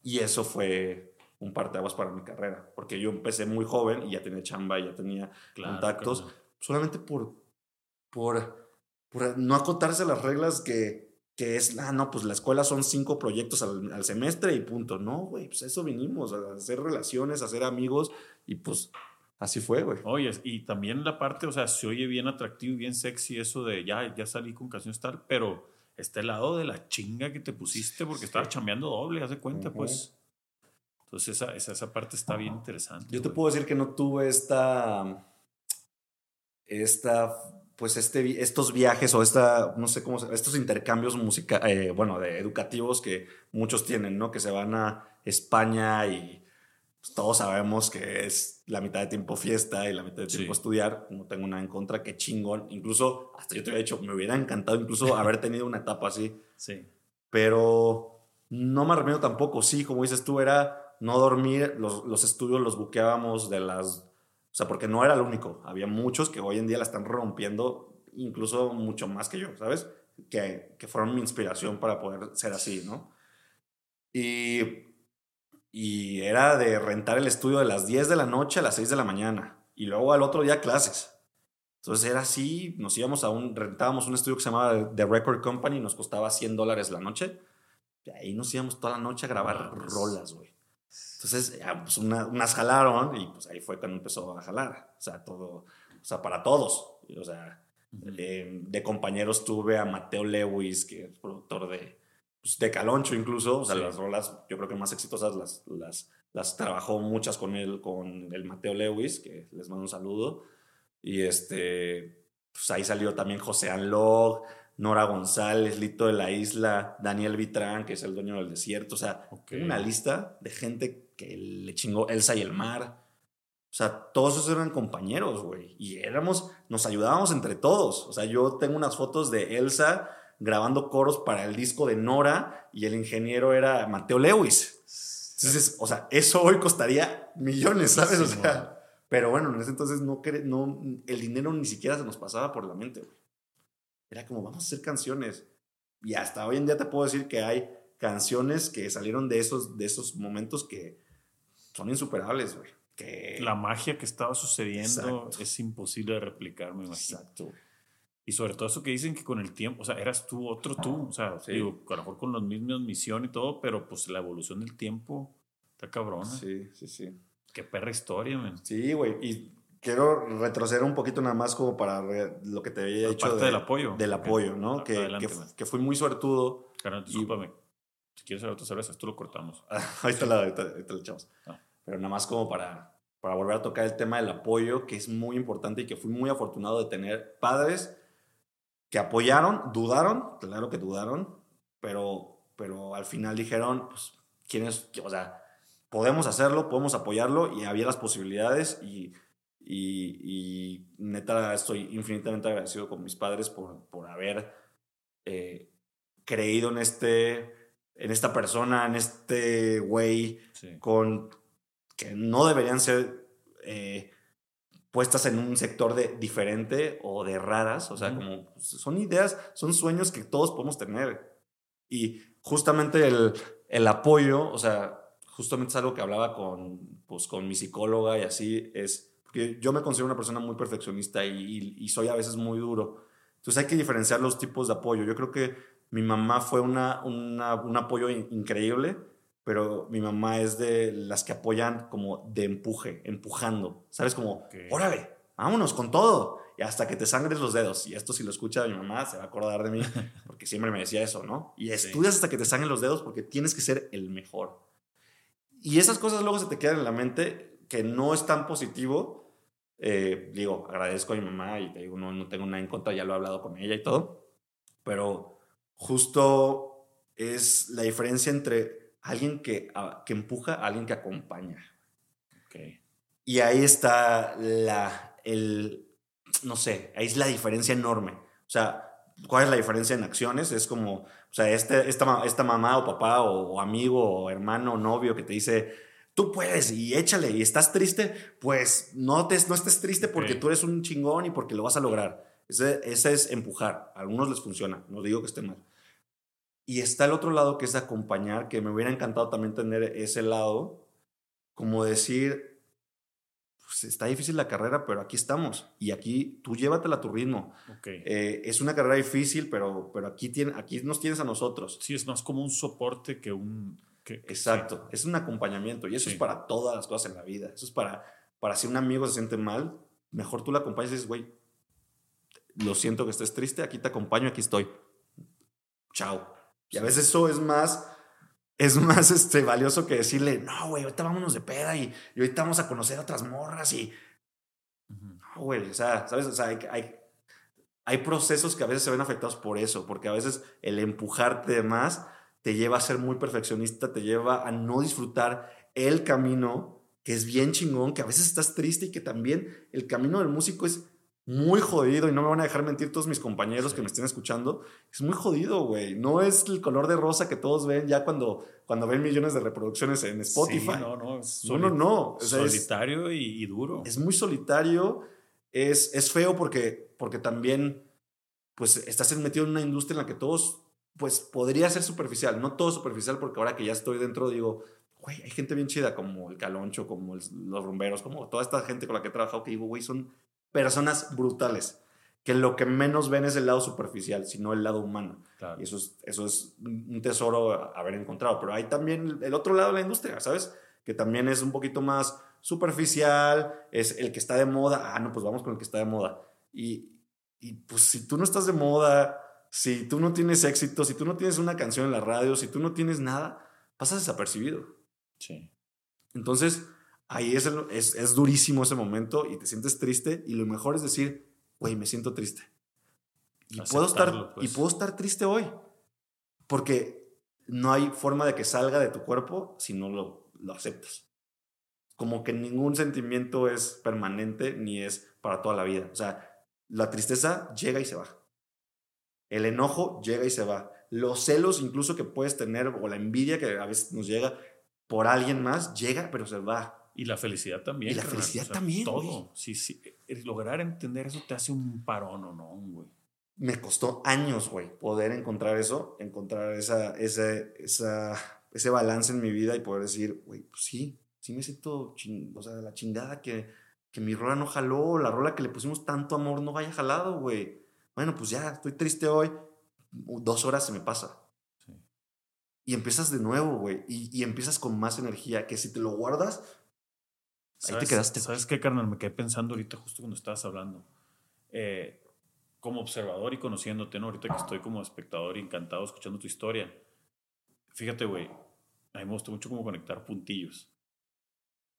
Y eso fue un parteaguas para mi carrera, porque yo empecé muy joven y ya tenía chamba, y ya tenía Claro, contactos, solamente por, por, por no acotarse las reglas que, que es, ah, no, pues la escuela son cinco proyectos al, al semestre y punto. No, güey, pues eso vinimos, a hacer relaciones, a hacer amigos y pues así fue, güey. Oye, y también la parte, o sea, se oye bien atractivo y bien sexy eso de ya, ya salí con canciones tal, pero está el lado de la chinga que te pusiste porque estabas chambeando doble, haz de cuenta, pues. Entonces esa, esa, esa parte está bien interesante. Yo te güey. puedo decir que no tuve esta, esta, pues este, estos viajes o esta, no sé cómo se, estos intercambios música, eh, bueno, de educativos que muchos tienen, ¿no? Que se van a España y pues, todos sabemos que es la mitad de tiempo fiesta y la mitad de Sí. tiempo estudiar. No tengo nada en contra, qué chingón. Incluso, hasta yo te había dicho, me hubiera encantado incluso haber tenido una etapa así Sí. pero no me arrepiento tampoco. Sí, como dices tú, era no dormir, los, los estudios los buqueábamos de las... O sea, porque no era el único, había muchos que hoy en día la están rompiendo incluso mucho más que yo, ¿sabes? Que, que fueron mi inspiración para poder ser así, ¿no? Y, y era de rentar el estudio de las 10 de la noche a las 6 de la mañana y luego al otro día clases. Entonces era así, nos íbamos a un, rentábamos un estudio que se llamaba The Record Company, nos costaba 100 dólares la noche. Y ahí nos íbamos toda la noche a grabar rolas, güey. Entonces, ya, pues una, unas jalaron y pues ahí fue cuando empezó a jalar. O sea, todo, o sea, para todos. O sea, eh, de compañeros tuve a Mateo Lewis, que es productor de, pues, de Caloncho incluso. O sea, las rolas, yo creo que más exitosas las, las, las trabajó muchas con él, con el Mateo Lewis, que les mando un saludo. Y este, pues ahí salió también José Anlog, Nora González, Lito de la Isla, Daniel Vitrán, que es el dueño del desierto. O sea, una lista de gente que le chingó Elsa y el mar. O sea, todos esos eran compañeros, güey. Y éramos, nos ayudábamos entre todos. O sea, yo tengo unas fotos de Elsa grabando coros para el disco de Nora y el ingeniero era Mateo Lewis. Entonces, o sea, eso hoy costaría millones, ¿sabes? O sea, pero bueno, en ese entonces no, no, el dinero ni siquiera se nos pasaba por la mente, güey. Era como, vamos a hacer canciones. Y hasta hoy en día te puedo decir que hay canciones que salieron de esos, de esos momentos que son insuperables, güey. Que... La magia que estaba sucediendo es imposible de replicar, me imagino. Exacto. Y sobre todo eso que dicen que con el tiempo, o sea, eras tú, otro tú, o sea, digo, a lo mejor con las mismas misión y todo, pero pues la evolución del tiempo está cabrona. Sí, sí, sí. Qué perra historia, man. Sí, güey. Y quiero retroceder un poquito nada más como para lo que te había dicho. Parte del apoyo. Del apoyo, ¿no? que, que, fui muy suertudo. Claro, discúlpame. Si quieres hacer otra cerveza, tú lo cortamos. ahí está la, ahorita, ahorita echamos. Ah. Pero nada más como para, para volver a tocar el tema del apoyo, que es muy importante y que fui muy afortunado de tener padres que apoyaron, dudaron, claro que dudaron, pero, pero al final dijeron, pues, ¿quién es? O sea, podemos hacerlo, podemos apoyarlo y había las posibilidades y y, neta, estoy infinitamente agradecido con mis padres por, por haber eh, creído en, este, en esta persona, en este güey, con que no deberían ser eh, puestas en un sector de diferente o de raras. O sea, como pues, son ideas, son sueños que todos podemos tener. Y justamente el, el apoyo, o sea, justamente es algo que hablaba con, pues, con mi psicóloga y así, es yo me considero una persona muy perfeccionista y, soy a veces muy duro. Entonces hay que diferenciar los tipos de apoyo. Yo creo que mi mamá fue una, un apoyo increíble, pero mi mamá es de las que apoyan como de empuje, empujando. ¿Sabes? Como, órale, vámonos con todo. Y hasta que te sangres los dedos. Y esto si lo escucha mi mamá se va a acordar de mí, porque siempre me decía eso, ¿no? Y estudias hasta que te sangren los dedos porque tienes que ser el mejor. Y esas cosas luego se te quedan en la mente que no es tan positivo, eh, digo, agradezco a mi mamá y te digo, no, no tengo nada en contra, ya lo he hablado con ella y todo, pero justo es la diferencia entre alguien que, que empuja a alguien que acompaña. Okay. Y ahí está la, el, no sé, ahí es la diferencia enorme. O sea, ¿cuál es la diferencia en acciones? Es como, o sea, este, esta, esta mamá o papá o, o amigo o hermano o novio que te dice, tú puedes y échale y estás triste, pues no, te, no estés triste porque tú eres un chingón y porque lo vas a lograr. Ese, ese, es empujar. A algunos les funciona, no digo que esté mal. Y está el otro lado que es acompañar, que me hubiera encantado también tener ese lado, como decir, pues está difícil la carrera, pero aquí estamos y aquí tú llévatela a tu ritmo. Eh, es una carrera difícil, pero, pero aquí, tiene, aquí nos tienes a nosotros. Sí, es más como un soporte que un Exacto, es un acompañamiento y eso es para todas las cosas en la vida. Eso es para, para si un amigo se siente mal, mejor tú le acompañas y dices, güey, lo siento que estés triste, aquí te acompaño, aquí estoy. Chao. Y a veces eso es más, es más este, valioso que decirle, no, güey, ahorita vámonos de peda y, y ahorita vamos a conocer a otras morras y... No, güey, o sea, ¿sabes? O sea, hay, hay, hay procesos que a veces se ven afectados por eso, porque a veces el empujarte más te lleva a ser muy perfeccionista, te lleva a no disfrutar el camino, que es bien chingón, que a veces estás triste y que también el camino del músico es muy jodido y no me van a dejar mentir todos mis compañeros que me estén escuchando. Es muy jodido, güey. No es el color de rosa que todos ven ya cuando, cuando ven millones de reproducciones en Spotify. no, no. Es no, no, solitario y, duro. Es muy solitario. Es, es feo porque, porque también pues estás metido en una industria en la que todos, pues podría ser superficial, no todo superficial, porque ahora que ya estoy dentro digo, güey, hay gente bien chida como el Caloncho, como los rumberos, como toda esta gente con la que he trabajado que digo, güey, son personas brutales, que lo que menos ven es el lado superficial, sino el lado humano. Y eso es, eso es un tesoro haber encontrado. Pero hay también el otro lado de la industria, ¿sabes? Que también es un poquito más superficial, es el que está de moda, ah, no, pues vamos con el que está de moda. Y, y pues si tú no estás de moda, si tú no tienes éxito, si tú no tienes una canción en la radio, si tú no tienes nada, pasas desapercibido. Sí. Entonces, ahí es, es, es, durísimo ese momento y te sientes triste y lo mejor es decir, güey, me siento triste. Y puedo, estar, y pues. puedo estar triste hoy. Porque no hay forma de que salga de tu cuerpo si no lo, lo aceptas. Como que ningún sentimiento es permanente ni es para toda la vida. O sea, la tristeza llega y se va. El enojo llega y se va. Los celos incluso que puedes tener o la envidia que a veces nos llega por alguien más, llega pero se va. Y la felicidad también. Y la felicidad también. Todo. Sí, sí. Lograr entender eso te hace un parón o no, güey. Me costó años, güey, poder encontrar eso, encontrar esa, ese, esa, ese balance en mi vida y poder decir, güey, pues sí, sí me siento, o sea, la chingada que, que mi rola no jaló, la rola que le pusimos tanto amor no vaya jalado, güey. Bueno, pues ya, estoy triste hoy, dos horas se me pasa. Y empiezas de nuevo, güey, y, y empiezas con más energía, que si te lo guardas, Ahí te quedaste. ¿Sabes qué, carnal? Me quedé pensando ahorita justo cuando estabas hablando. Eh, como observador y conociéndote, ¿no? Ahorita que estoy como espectador y encantado escuchando tu historia. Fíjate, güey, a mí me gusta mucho como conectar puntillos.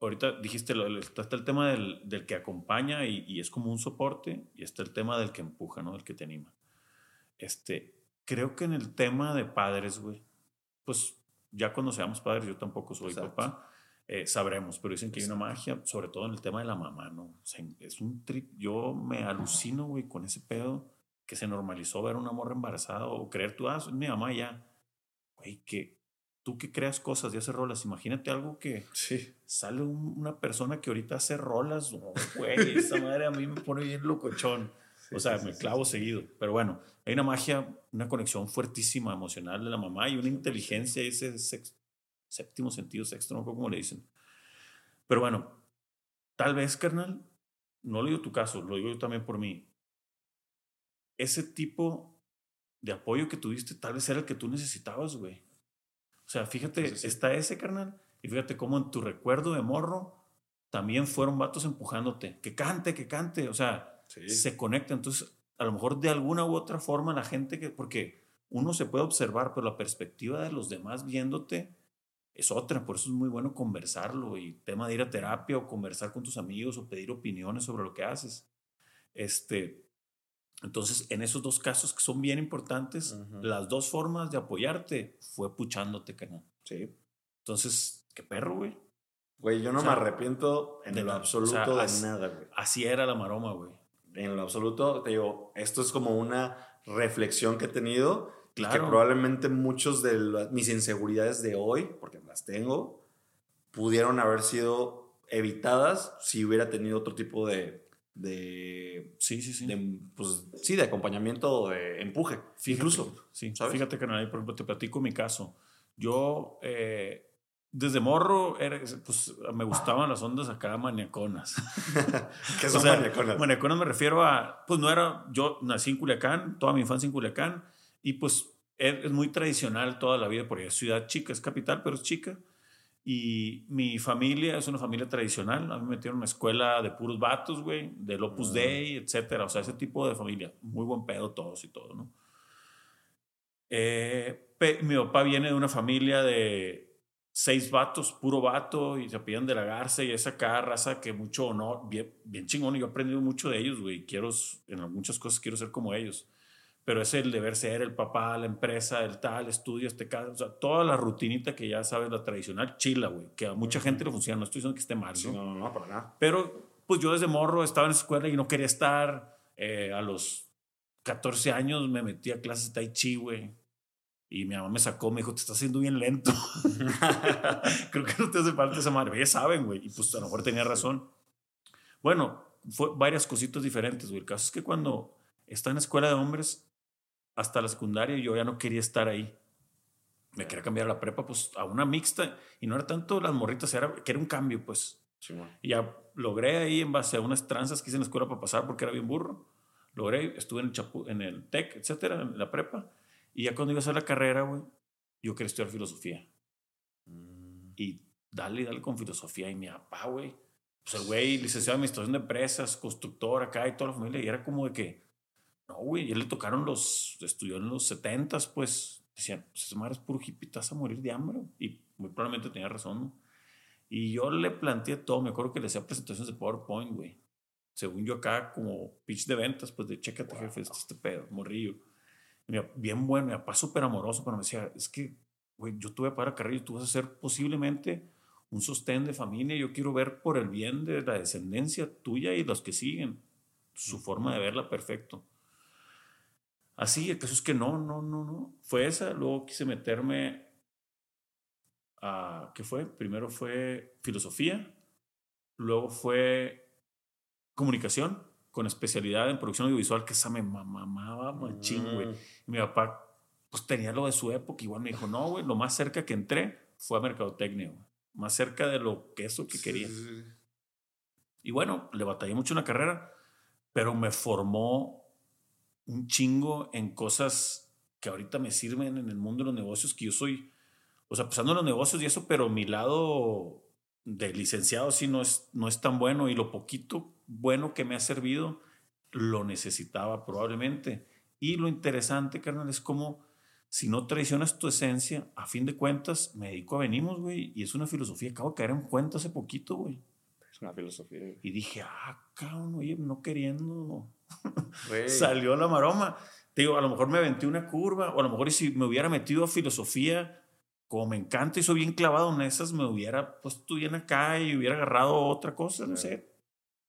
Ahorita dijiste, está el tema del, del que acompaña y, y, es como un soporte, y está el tema del que empuja, ¿no? Del que te anima. Este, creo que en el tema de padres, güey, pues ya cuando seamos padres, yo tampoco soy papá, eh, sabremos, pero dicen que hay una magia, sobre todo en el tema de la mamá, ¿no? es un trip, yo me alucino, güey, con ese pedo que se normalizó ver una morra embarazada o creer tú, ah, mi mamá ya. Güey, que tú que creas cosas y haces rolas, imagínate algo que sí. sale una persona que ahorita hace rolas, güey, esa madre a mí me pone bien locochón. o sea, me clavo seguido. Pero bueno, hay una magia, una conexión fuertísima emocional de la mamá y una inteligencia ese séptimo sentido, sexto, no sé cómo le dicen. Pero bueno, tal vez, carnal, no lo digo tu caso, lo digo yo también por mí. Ese tipo de apoyo que tuviste tal vez era el que tú necesitabas, güey. O sea, fíjate, está ese, carnal, y fíjate cómo en tu recuerdo de morro también fueron vatos empujándote, que cante, que cante, o sea, se conecta. Entonces, a lo mejor de alguna u otra forma la gente que, porque uno se puede observar, pero la perspectiva de los demás viéndote es otra, por eso es muy bueno conversarlo y tema de ir a terapia o conversar con tus amigos o pedir opiniones sobre lo que haces. Este, entonces, en esos dos casos que son bien importantes, las dos formas de apoyarte fue puchándote, no Sí. Entonces, qué perro, güey. Güey, yo no me arrepiento en lo absoluto de nada, güey. Así era la maroma, güey. En lo absoluto, te digo, esto es como una reflexión que he tenido Claro. Que probablemente muchos de mis inseguridades de hoy, porque las tengo, pudieron haber sido evitadas si hubiera tenido otro tipo de, de sí, sí, sí. De, pues, sí, de acompañamiento o de empuje. incluso. Sí, ¿sabes? Fíjate que, por ejemplo, te platico mi caso. Yo, eh, desde morro, era, pues, me gustaban las ondas acá maniaconas. ¿Qué son maniaconas? Maniaconas me refiero a, pues no era, yo nací en Culiacán, toda mi infancia en Culiacán, y pues es, muy tradicional toda la vida, porque es ciudad chica, es capital, pero es chica. Y mi familia es una familia tradicional. A mí me metieron en una escuela de puros vatos, güey, del Opus ah. Dei, etcétera. O sea, ese tipo de familia. Muy buen pedo todos y todo, ¿no? Eh, mi papá viene de una familia de seis vatos, puro vato, y se piden de la garza y esa cada raza que mucho honor, bien, bien chingón. Y yo he aprendido mucho de ellos, güey. Quiero, en muchas cosas quiero ser como ellos pero es el deber ser, el papá, la empresa, el tal, estudio, este caso, o sea, toda la rutinita que ya sabes, la tradicional chila, güey, que a mucha gente le funciona, no estoy diciendo que esté mal, ¿no? no, no, para nada. Pero, pues yo desde morro estaba en la escuela y no quería estar, eh, a los 14 años me metí a clases de tai chi, güey, y mi mamá me sacó, me dijo, te estás haciendo bien lento. Creo que no te hace falta esa madre, ya saben, güey, y pues a lo mejor tenía razón. Bueno, fue varias cositas diferentes, güey, el caso es que cuando estaba en escuela de hombres hasta la secundaria yo ya no quería estar ahí. Me quería cambiar a la prepa, pues a una mixta. Y no era tanto las morritas, era que era un cambio, pues. Simón. Y ya logré ahí en base a unas tranzas que hice en la escuela para pasar porque era bien burro. Logré, estuve en el, Chapu- en el TEC, etcétera, en la prepa. Y ya cuando iba a hacer la carrera, güey, yo quería estudiar filosofía. Mm, Y dale, dale con filosofía. Y mi papá, güey, pues el güey, licenciado en administración de empresas, constructor acá y toda la familia. Y era como de que, no, güey, y él le tocaron los, estudió en los 70 pues decían, pues esa madre es puro hippie, te vas a morir de hambre. Y muy probablemente tenía razón, ¿no? Y yo le planteé todo, me acuerdo que le hacía presentaciones de PowerPoint, güey. Según yo acá, como pitch de ventas, pues de chécate, jefe, este, este pedo, morrillo. Y bien bueno, mi papá súper amoroso, pero me decía, es que, güey, yo tuve para carrera y tú vas a ser posiblemente un sostén de familia. Yo quiero ver por el bien de la descendencia tuya y los que siguen. Su forma de verla, perfecto. Así, el caso es que no, no, no, no. Fue esa. Luego quise meterme a. ¿Qué fue? Primero fue filosofía. Luego fue comunicación con especialidad en producción audiovisual, que esa me mamaba machín, güey. mm, Mi papá, pues tenía lo de su época. Igual me dijo, no, güey, lo más cerca que entré fue a mercadotecnia, güey. Más cerca de lo que eso que sí, quería. sí, sí. Y bueno, le batallé mucho en la carrera, pero me formó un chingo en cosas que ahorita me sirven en el mundo de los negocios, que yo soy, o sea, pasando en los negocios y eso, pero mi lado de licenciado sí no es, no es tan bueno y lo poquito bueno que me ha servido lo necesitaba probablemente. Y lo interesante, carnal, es como si no traicionas tu esencia, a fin de cuentas, me dedico a venimos, güey, y es una filosofía. Acabo de caer en cuenta hace poquito, güey. Es una filosofía. güey. Y dije, ah, cabrón, oye, no queriendo. Salió la maroma. Te digo, a lo mejor me aventé una curva, o a lo mejor y si me hubiera metido a filosofía, como me encanta y soy bien clavado en esas, me hubiera puesto bien acá y hubiera agarrado otra cosa, no Claro. sé.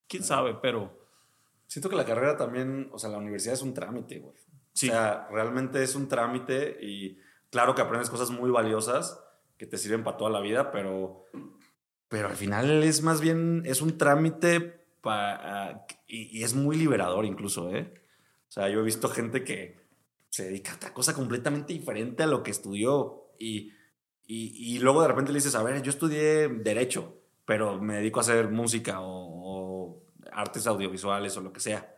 Quién Claro. sabe, pero Siento que la carrera también, o sea, la universidad es un trámite, güey. sí. O sea, realmente es un trámite y claro que aprendes cosas muy valiosas que te sirven para toda la vida, pero, pero al final es más bien, es un trámite pa- y, y es muy liberador incluso, ¿eh? O sea, yo he visto gente que se dedica a otra cosa completamente diferente a lo que estudió y, y, y luego de repente le dices, a ver, yo estudié derecho, pero me dedico a hacer música o, o artes audiovisuales o lo que sea.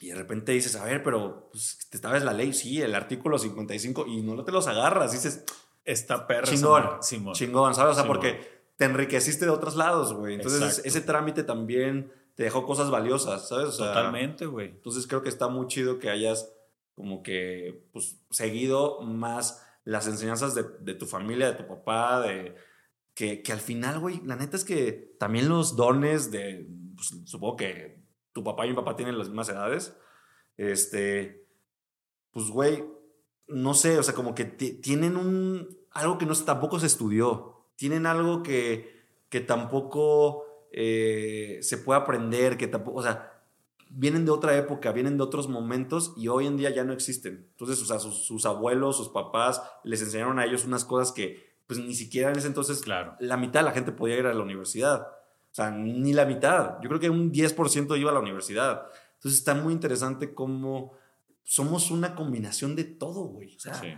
Y de repente dices, a ver, pero pues, te sabes la ley, sí, el artículo 55, y no te los agarras. Dices, Está perra. esa chingón, Simón. chingón, ¿sabes? O sea, Simón. porque te enriqueciste de otros lados, güey. Entonces, Exacto. ese trámite también te dejó cosas valiosas, ¿sabes? O sea, Totalmente, güey. Entonces, creo que está muy chido que hayas como que, pues, seguido más las enseñanzas de, de tu familia, de tu papá, de... Que, que al final, güey, la neta es que también los dones de, pues, supongo que tu papá y mi papá tienen las mismas edades, este, pues, güey, no sé, o sea, como que ti- tienen un, algo que no, tampoco se estudió, tienen algo que, que tampoco eh, se puede aprender, que tampoco, o sea, vienen de otra época, vienen de otros momentos y hoy en día ya no existen. Entonces, o sea, sus, sus abuelos, sus papás les enseñaron a ellos unas cosas que, pues, ni siquiera en ese entonces Claro. la mitad de la gente podía ir a la universidad. O sea, ni la mitad. Yo creo que un 10% iba a la universidad. Entonces está muy interesante cómo somos una combinación de todo, güey. O sea, Sí.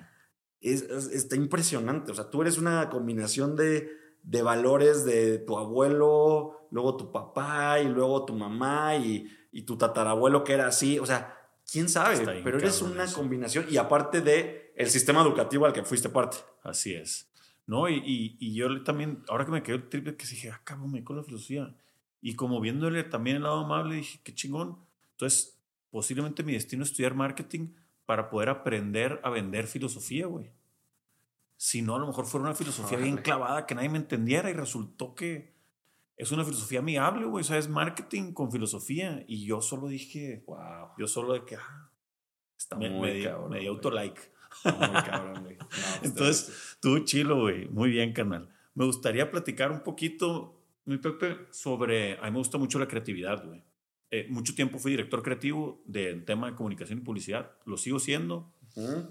Es- es- está impresionante. O sea, tú eres una combinación de, de valores de tu abuelo, luego tu papá y luego tu mamá y, y tu tatarabuelo que era así. O sea, quién sabe, pero eres una eso. combinación y aparte de el sistema educativo al que fuiste parte. Así es. No, y, y, y yo también, ahora que me quedó el triple, que dije, ah, cabrón, me con la filosofía. Y como viéndole también el lado amable, dije, qué chingón. Entonces, posiblemente mi destino es estudiar marketing para poder aprender a vender filosofía, güey. Si no, a lo mejor fuera una filosofía bien clavada que nadie me entendiera y resultó que es una filosofía amigable, güey. O sea, es marketing con filosofía. Y yo solo dije, Wow. yo solo de que, ah, Está me, muy me cabrón, me di auto-like. Muy cabrón, güey. No, Entonces, Tú chilo, güey. Muy bien, canal. Me gustaría platicar un poquito, mi Pepe, sobre. A mí me gusta mucho la creatividad, güey. Eh, mucho tiempo fui director creativo del tema de comunicación y publicidad. Lo sigo siendo, Ujú.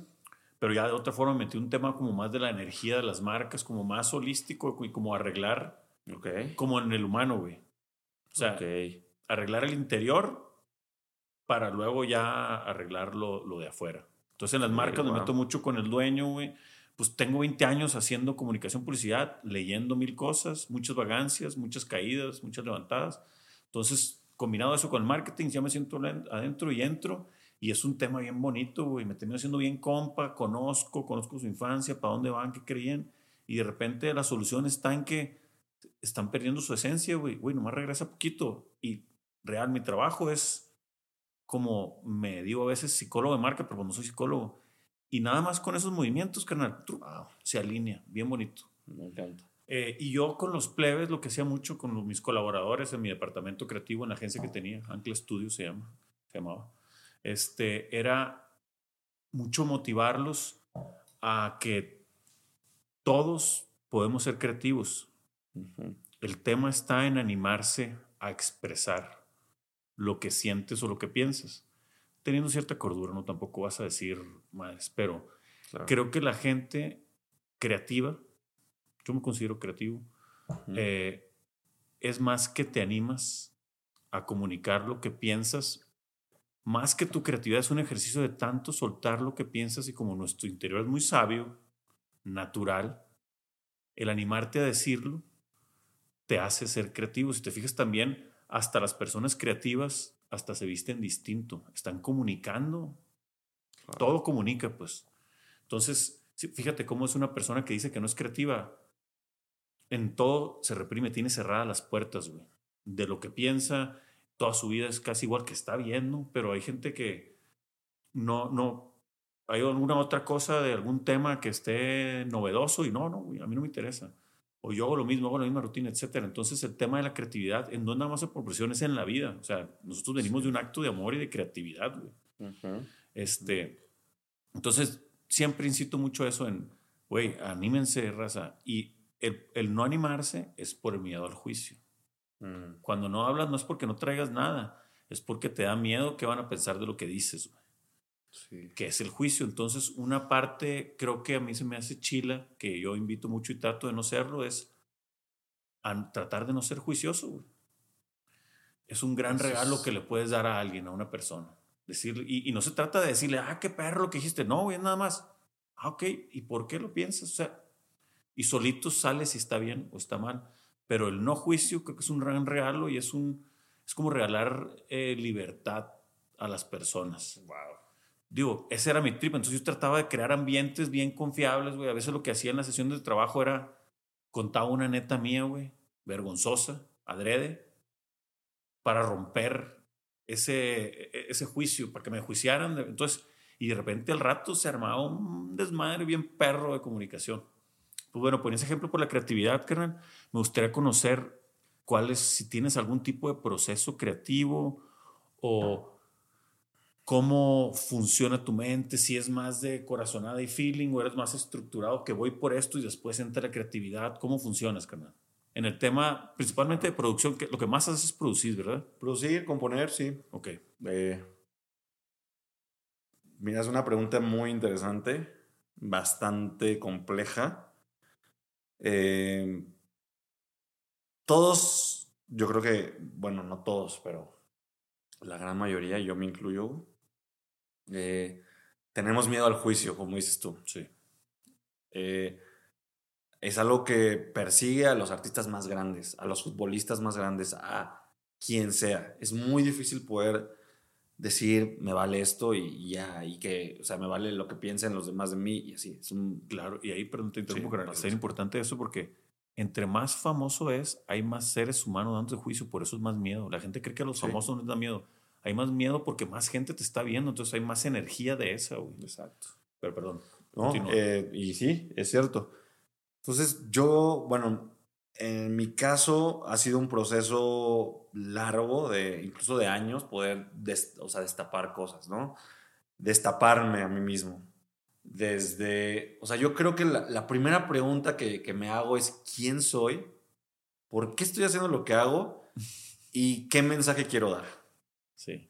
pero ya de otra forma metí un tema como más de la energía de las marcas, como más holístico y como arreglar, Ok. como en el humano, güey. O sea, Ok. arreglar el interior para luego ya arreglar lo, lo de afuera. Entonces en las marcas me wow. meto mucho con el dueño, güey. Pues tengo 20 años haciendo comunicación, publicidad, leyendo mil cosas, muchas vagancias, muchas caídas, muchas levantadas. Entonces, combinado eso con el marketing, ya me siento adentro y entro. Y es un tema bien bonito, güey. Me termino haciendo bien compa, conozco, conozco su infancia, para dónde van, qué creían. Y de repente la solución está en que están perdiendo su esencia, güey. Güey, nomás regresa poquito. Y real, mi trabajo es como me digo a veces psicólogo de marca, pero pues no soy psicólogo. Y nada más con esos movimientos, carnal, se alinea, bien bonito. Me encanta. Eh, y yo con los plebes, lo que hacía mucho con los- mis colaboradores en mi departamento creativo, en la agencia que tenía, Ancla Studio se llama, se llamaba, este, era mucho motivarlos a que todos podemos ser creativos. El tema está en animarse a expresar lo que sientes o lo que piensas. Teniendo cierta cordura, no tampoco vas a decir más, pero Claro. creo que la gente creativa, yo me considero creativo, eh, es más que te animas a comunicar lo que piensas. Más que tu creatividad es un ejercicio de tanto soltar lo que piensas y como nuestro interior es muy sabio, natural, el animarte a decirlo te hace ser creativo. Si te fijas también, hasta las personas creativas hasta se visten distinto, están comunicando, Claro. todo comunica, pues. Entonces, fíjate cómo es una persona que dice que no es creativa. En todo se reprime, tiene cerradas las puertas, güey. De lo que piensa, toda su vida es casi igual que está bien, ¿no? Pero hay gente que no, no, hay alguna otra cosa de algún tema que esté novedoso y no, no, güey, a mí no me interesa. O yo hago lo mismo, hago la misma rutina, etcétera. Entonces, el tema de la creatividad, en no nada más por proporción, es en la vida. O sea, nosotros venimos de un acto de amor y de creatividad, güey. Ujú. Este, entonces, siempre incito mucho eso en, güey, anímense, raza. Y el, el no animarse es por el miedo al juicio. Mm. Cuando no hablas no es porque no traigas nada, es porque te da miedo que van a pensar de lo que dices, Sí. que es el juicio. Entonces, una parte, creo que a mí se me hace chila, que yo invito mucho y trato de no serlo, es a tratar de no ser juicioso, güey. Es un gran regalo que le puedes dar a alguien, a una persona. Decirle, y, y no se trata de decirle, ah, qué perro lo que dijiste. No, güey, nada más. Ah, ok, ¿y por qué lo piensas? O sea, y solito sale si está bien o está mal. Pero el no juicio creo que es un gran regalo y es un es como regalar eh, libertad a las personas. Wow. Digo, ese era mi trip. Entonces yo trataba de crear ambientes bien confiables, güey. A veces lo que hacía en la sesión de trabajo era contaba una neta mía, güey, vergonzosa, adrede, para romper ese, e- ese juicio, para que me juiciaran. Entonces, y de repente al rato se armaba un desmadre bien perro de comunicación. Pues bueno, ese ejemplo, por la creatividad, carnal, me gustaría conocer cuál es, si tienes algún tipo de proceso creativo o cómo funciona tu mente, si es más de corazonada y feeling o eres más estructurado que voy por esto y después entra la creatividad, ¿cómo funcionas, carnal? En el tema principalmente de producción, que lo que más haces es producir, ¿verdad? Producir, componer, sí. Ok. Eh, mira, es una pregunta muy interesante, bastante compleja. Eh, todos, yo creo que, bueno, no todos, pero la gran mayoría, yo me incluyo, eh, tenemos miedo al juicio, como dices tú. Sí. Eh, es algo que persigue a los artistas más grandes, a los futbolistas más grandes, a quien sea. Es muy difícil poder decir, me vale esto y, y ya, y que, o sea, me vale lo que piensen los demás de mí y así. Es un, Claro, y ahí, perdón, te interrumpo, Sí, es importante eso porque entre más famoso es, hay más seres humanos dando juicio, por eso es más miedo. La gente cree que a los Sí. famosos no les da miedo. Hay más miedo porque más gente te está viendo, entonces hay más energía de esa, güey. Exacto. Pero perdón. ¿no? Eh, y sí, es cierto. Entonces, yo, bueno, en mi caso ha sido un proceso largo, de incluso de años, poder des- o sea, destapar cosas, ¿no? Destaparme a mí mismo. Desde, o sea, yo creo que la, la primera pregunta que, que me hago es, ¿quién soy? ¿Por qué estoy haciendo lo que hago? ¿Y qué mensaje quiero dar? Sí.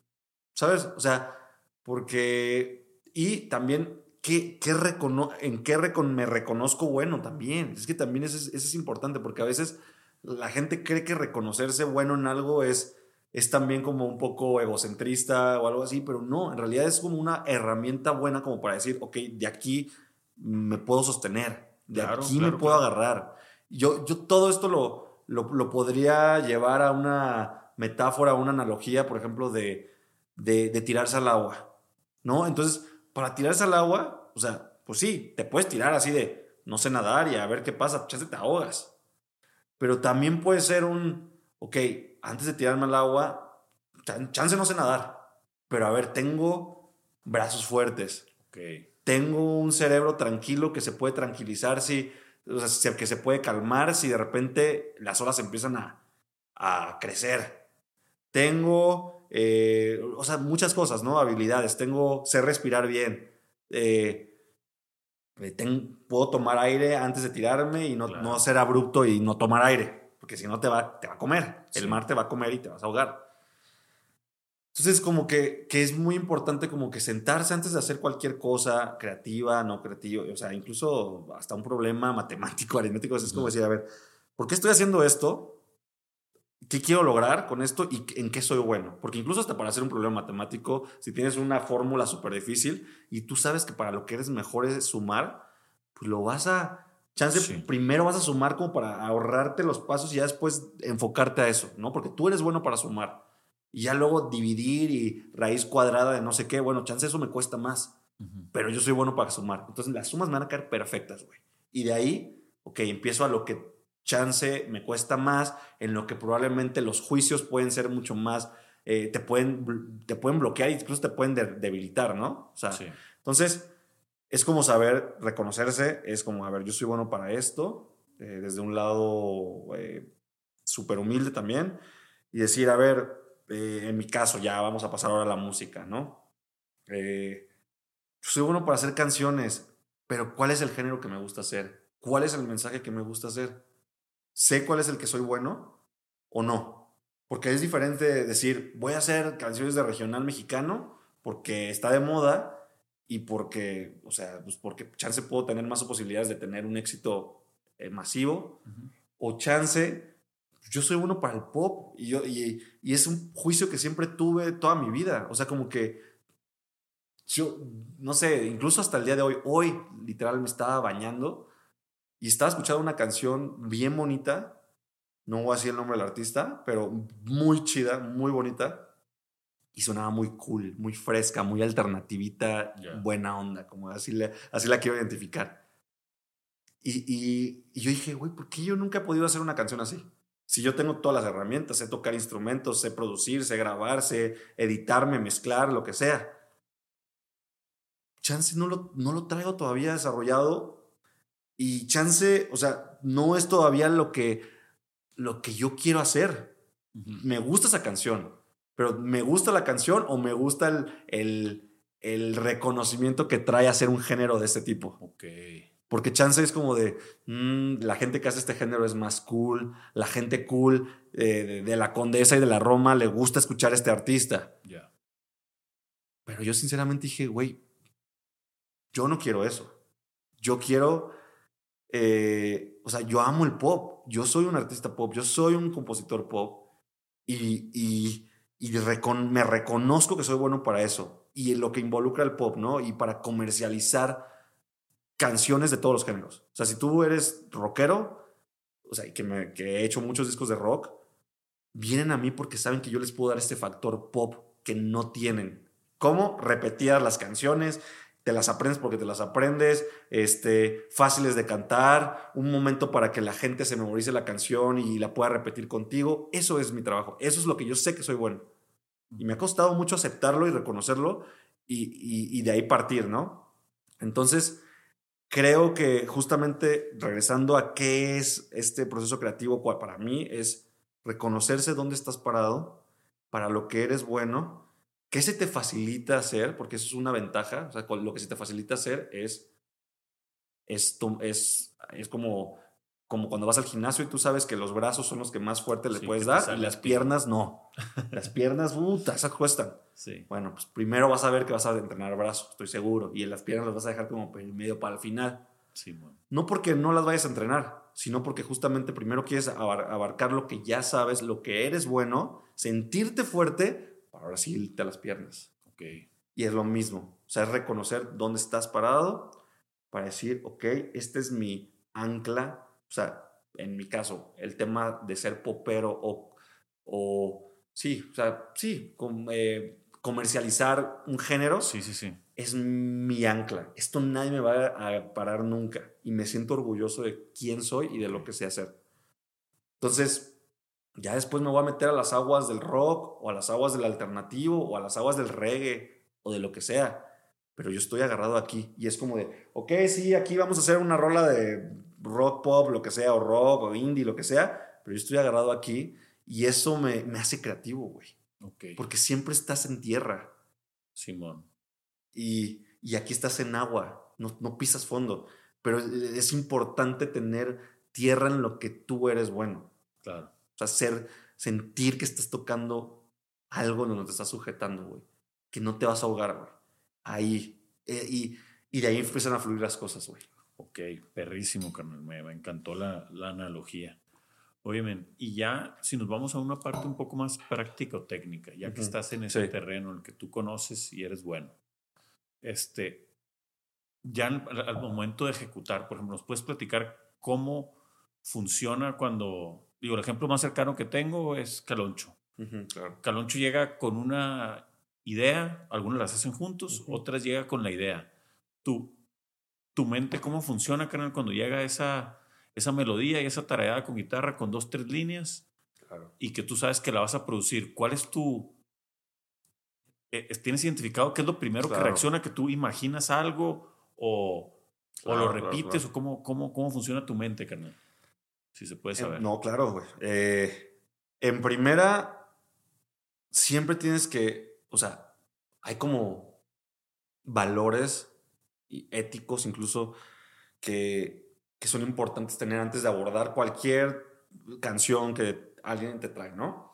¿Sabes? O sea, porque... Y también, ¿qué, qué recono ¿en qué recon me reconozco bueno también? Es que también eso es, eso es importante, porque a veces la gente cree que reconocerse bueno en algo es es también como un poco egocentrista o algo así, pero no, en realidad es como una herramienta buena como para decir, ok, de aquí me puedo sostener, de aquí me puedo agarrar. Yo, yo todo esto lo, lo, podría llevar a una metáfora, a una analogía, por ejemplo, de, de, de tirarse al agua, ¿no? Entonces, para tirarse al agua, o sea, pues sí, te puedes tirar así de, no sé nadar y a ver qué pasa, chance te ahogas. Pero también puede ser un, ok, antes de tirarme al agua, chance no sé nadar, pero a ver, tengo brazos fuertes. Tengo un cerebro tranquilo que se puede tranquilizar si, o sea, que se puede calmar si de repente las olas empiezan a, a crecer. Tengo, eh, o sea, muchas cosas, ¿no? Habilidades. Tengo, sé respirar bien. Eh, puedo tomar aire antes de tirarme y no, no ser abrupto y no tomar aire porque si no te va, te va a comer. El mar te va a comer y te vas a ahogar. Entonces, como que, que es muy importante como que sentarse antes de hacer cualquier cosa creativa, no creativa, o sea, incluso hasta un problema matemático, aritmético, es como decir, a ver, ¿por qué estoy haciendo esto? ¿Qué quiero lograr con esto y en qué soy bueno? Porque incluso hasta para hacer un problema matemático, si tienes una fórmula súper difícil y tú sabes que para lo que eres mejor es sumar, pues lo vas a, Chance, primero vas a sumar como para ahorrarte los pasos y ya después enfocarte a eso, ¿no? Porque tú eres bueno para sumar. Y ya luego dividir y raíz cuadrada de no sé qué, bueno, chance eso me cuesta más. Pero yo soy bueno para sumar. Entonces las sumas me van a caer perfectas, güey. Y de ahí, ok, empiezo a lo que chance me cuesta más, en lo que probablemente los juicios pueden ser mucho más, eh, te, pueden, te pueden bloquear y incluso te pueden debilitar, ¿no? O sea, entonces es como saber reconocerse, es como, a ver, yo soy bueno para esto, eh, desde un lado eh, súper humilde también, y decir, a ver, en mi caso, ya vamos a pasar ahora a la música, ¿no? soy bueno para hacer canciones, pero ¿cuál es el género que me gusta hacer? ¿Cuál es el mensaje que me gusta hacer? ¿Sé cuál es el que soy bueno o no? Porque es diferente decir, voy a hacer canciones de regional mexicano porque está de moda y porque, o sea, pues porque chance puedo tener más posibilidades de tener un éxito eh, masivo, o chance, yo soy uno para el pop, y, yo, y, y, es un juicio que siempre tuve toda mi vida, o sea, como que yo, no sé, incluso hasta el día de hoy, hoy literal me estaba bañando y estaba escuchando una canción bien bonita, no voy a decir el nombre del artista, pero muy chida, muy bonita, y sonaba muy cool, muy fresca, muy alternativita, buena onda, como así, así la quiero identificar. Y, y, yo dije, güey, ¿por qué yo nunca he podido hacer una canción así? Si yo tengo todas las herramientas, sé tocar instrumentos, sé producir, sé grabar, sé editarme, mezclar, lo que sea. Chance no lo, no lo traigo todavía desarrollado y chance, o sea, no es todavía lo que, lo que yo quiero hacer. Me gusta esa canción, pero ¿me gusta la canción o me gusta el, el, el reconocimiento que trae a ser un género de este tipo? Ok. Porque chance es como de, mm, la gente que hace este género es más cool, la gente cool eh, de, la Condesa y de la Roma le gusta escuchar a este artista. Ya. Pero yo sinceramente dije, güey, yo no quiero eso. Yo quiero, eh, o sea, yo amo el pop, yo soy un artista pop, yo soy un compositor pop y, y y me reconozco que soy bueno para eso y lo que involucra el pop, ¿no? Y para comercializar canciones de todos los géneros. O sea, si tú eres rockero, o sea, que, me, que he hecho muchos discos de rock, vienen a mí porque saben que yo les puedo dar este factor pop que no tienen. ¿Cómo? Repetir las canciones, te las aprendes porque te las aprendes, este, fáciles de cantar, un momento para que la gente se memorice la canción y la pueda repetir contigo. Eso es mi trabajo, eso es lo que yo sé que soy bueno. Y me ha costado mucho aceptarlo y reconocerlo y, y de ahí partir, ¿no? Entonces, creo que justamente regresando a qué es este proceso creativo para mí es reconocerse dónde estás parado, para lo que eres bueno ¿Qué se te facilita hacer? Porque eso es una ventaja. O sea, lo que se te facilita hacer es, es, es, es como, como cuando vas al gimnasio y tú sabes que los brazos son los que más fuerte le puedes dar y las piernas no. las piernas, puta, esas cuestan. Sí. Bueno, pues primero vas a ver que vas a entrenar brazos, estoy seguro. Y en las piernas las vas a dejar como medio para el final. Sí, bueno. No porque no las vayas a entrenar, sino porque justamente primero quieres abarcar lo que ya sabes, lo que eres bueno, sentirte fuerte, ahora sí irte a las piernas. Ok. Y es lo mismo. O sea, es reconocer dónde estás parado para decir, ok, este es mi ancla. O sea, en mi caso, el tema de ser popero o, o sí, o sea, sí, com- eh, comercializar un género Sí, sí, sí. es mi ancla. Esto nadie me va a parar nunca. Y me siento orgulloso de quién soy y de lo que sé hacer. Entonces, ya después me voy a meter a las aguas del rock o a las aguas del alternativo o a las aguas del reggae o de lo que sea. Pero yo estoy agarrado aquí y es como de, ok, sí, aquí vamos a hacer una rola de rock pop, lo que sea, o rock o indie, lo que sea, pero yo estoy agarrado aquí y eso me, me hace creativo, güey. Porque siempre estás en tierra Simón. y, y aquí estás en agua, no, no pisas fondo. Pero es importante tener tierra en lo que tú eres bueno. Claro. O sea, ser, sentir que estás tocando algo donde te estás sujetando, güey. Que no te vas a ahogar, güey. Ahí. Eh, y, y de ahí empiezan a fluir las cosas, güey. Ok, perrísimo, carnal. Me, me encantó la, la analogía. Men, y ya si nos vamos a una parte un poco más práctica o técnica, ya que Ujú, estás en ese sí. terreno en el que tú conoces y eres bueno, este, ya al, al momento de ejecutar, por ejemplo, ¿nos puedes platicar cómo funciona cuando, digo, el ejemplo más cercano que tengo es Caloncho. claro. Caloncho llega con una idea, algunas las hacen juntos, otras llega con la idea. Tú, tu mente, ¿cómo funciona, carnal, cuando llega esa, esa melodía y esa tareada con guitarra con dos, tres líneas claro. y que tú sabes que la vas a producir? ¿Cuál es tu... eh, ¿Tienes identificado qué es lo primero que reacciona? ¿Que tú imaginas algo o, o lo repites o cómo, cómo, cómo funciona tu mente, carnal? Si se puede Eh, saber. No, claro, güey. Eh, en primera, siempre tienes que, o sea, hay como valores y éticos incluso que, que son importantes tener antes de abordar cualquier canción que alguien te trae, ¿no?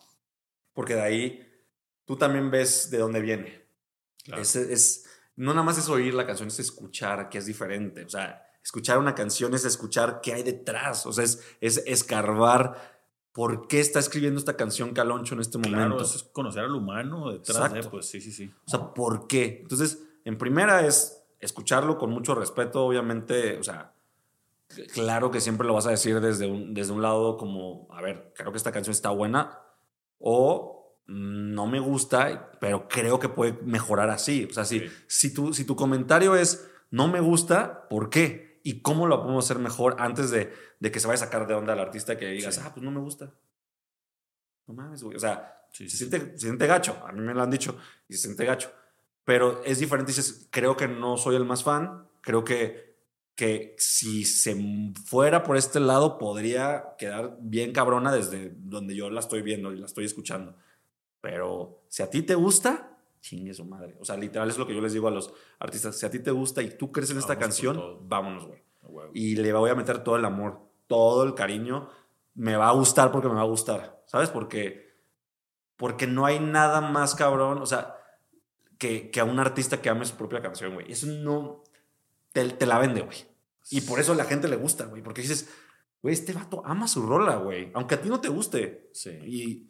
Porque de ahí tú también ves de dónde viene. Claro. Es, es- no nada más es oír la canción, es escuchar, que es diferente. O sea, escuchar una canción es escuchar qué hay detrás. O sea, es, es escarbar por qué está escribiendo esta canción Caloncho en este Claro, momento. eso es conocer al humano detrás de, Exacto. pues sí, sí, sí. O sea, ¿por qué? Entonces, en primera es escucharlo con mucho respeto, obviamente, o sea, claro que siempre lo vas a decir desde un, desde un lado como, a ver, creo que esta canción está buena o "Mm, no me gusta, pero creo que puede mejorar así. O sea, si, Sí. si, tu, si tu comentario es, no me gusta, ¿por qué? ¿Y cómo lo podemos hacer mejor antes de, de que se vaya a sacar de onda al artista que digas, Sí. ah, pues no me gusta? No mames, güey. O sea, Sí, se siente, se siente gacho. A mí me lo han dicho y se siente gacho. Pero es diferente. Dices, creo que no soy el más fan. Creo que, que si se fuera por este lado, podría quedar bien cabrona desde donde yo la estoy viendo y la estoy escuchando. Pero si a ti te gusta, chingue su madre. O sea, literal es lo que yo les digo a los artistas. Si a ti te gusta y tú crees en esta canción, vámonos, güey. Huevo. Y le voy a meter todo el amor, todo el cariño. Me va a gustar porque me va a gustar. ¿Sabes? Porque porque no hay nada más cabrón, o sea, que, que a un artista que ame su propia canción, güey. Eso no. Te, te la vende, güey. Y por eso a la gente le gusta, güey. Porque dices, güey, este vato ama su rola, güey. Aunque a ti no te guste. Sí. Y,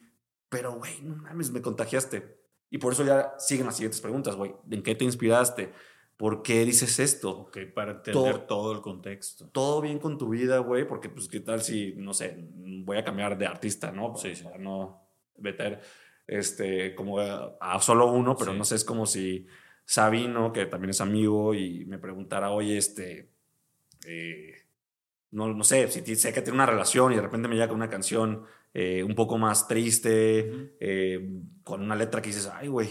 pero, güey, no mames, me contagiaste. Y por eso ya siguen las siguientes preguntas, güey. ¿En qué te inspiraste? ¿Por qué dices esto? Ok, para entender Todo- todo el contexto. todo bien con tu vida, güey, porque pues qué tal si, no sé, voy a cambiar de artista, ¿no? Sí, sí. Para no meter este, como a, a solo uno, pero Sí. no sé, es como si Sabino, que también es amigo, y me preguntara, oye, este, eh, no, no sé, si sé que tiene una relación y de repente me llega con una canción eh, un poco más triste, eh, con una letra que dices, ay, güey,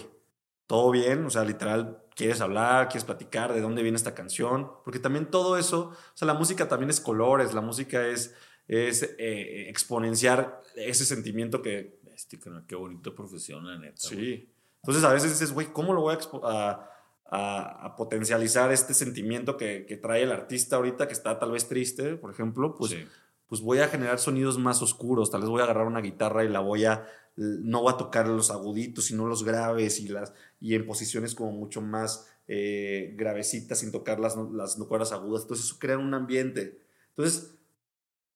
todo bien, o sea, literal, quieres hablar, quieres platicar de dónde viene esta canción, porque también todo eso, o sea, la música también es colores, la música es, es eh, exponenciar ese sentimiento que... Este, qué bonita profesión, la neta. Sí. Entonces a veces dices, güey, ¿cómo lo voy a, a, a- a potencializar este sentimiento que, que trae el artista ahorita, que está tal vez triste, por ejemplo? Pues Sí. Pues voy a generar sonidos más oscuros. Tal vez voy a agarrar una guitarra y la voy a. No voy a tocar los aguditos, sino los graves y, las, y en posiciones como mucho más eh, gravecitas sin tocar las, las cuerdas agudas. Entonces, eso crea un ambiente. Entonces,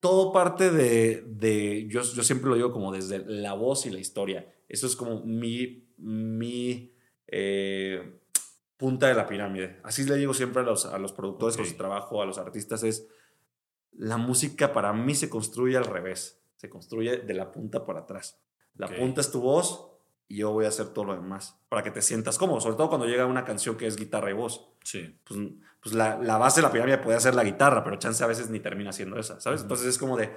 todo parte de. de yo, yo siempre lo digo como desde la voz y la historia. Eso es como mi, mi eh, punta de la pirámide. Así le digo siempre a los, a los productores con su trabajo, a los artistas, es la música para mí se construye al revés, se construye de la punta para atrás. La punta es tu voz y yo voy a hacer todo lo demás para que te sientas cómodo, sobre todo cuando llega una canción que es guitarra y voz. Sí. Pues, pues la, la, base de la pirámide puede ser la guitarra, pero chance a veces ni termina siendo esa, ¿sabes? Entonces es como de,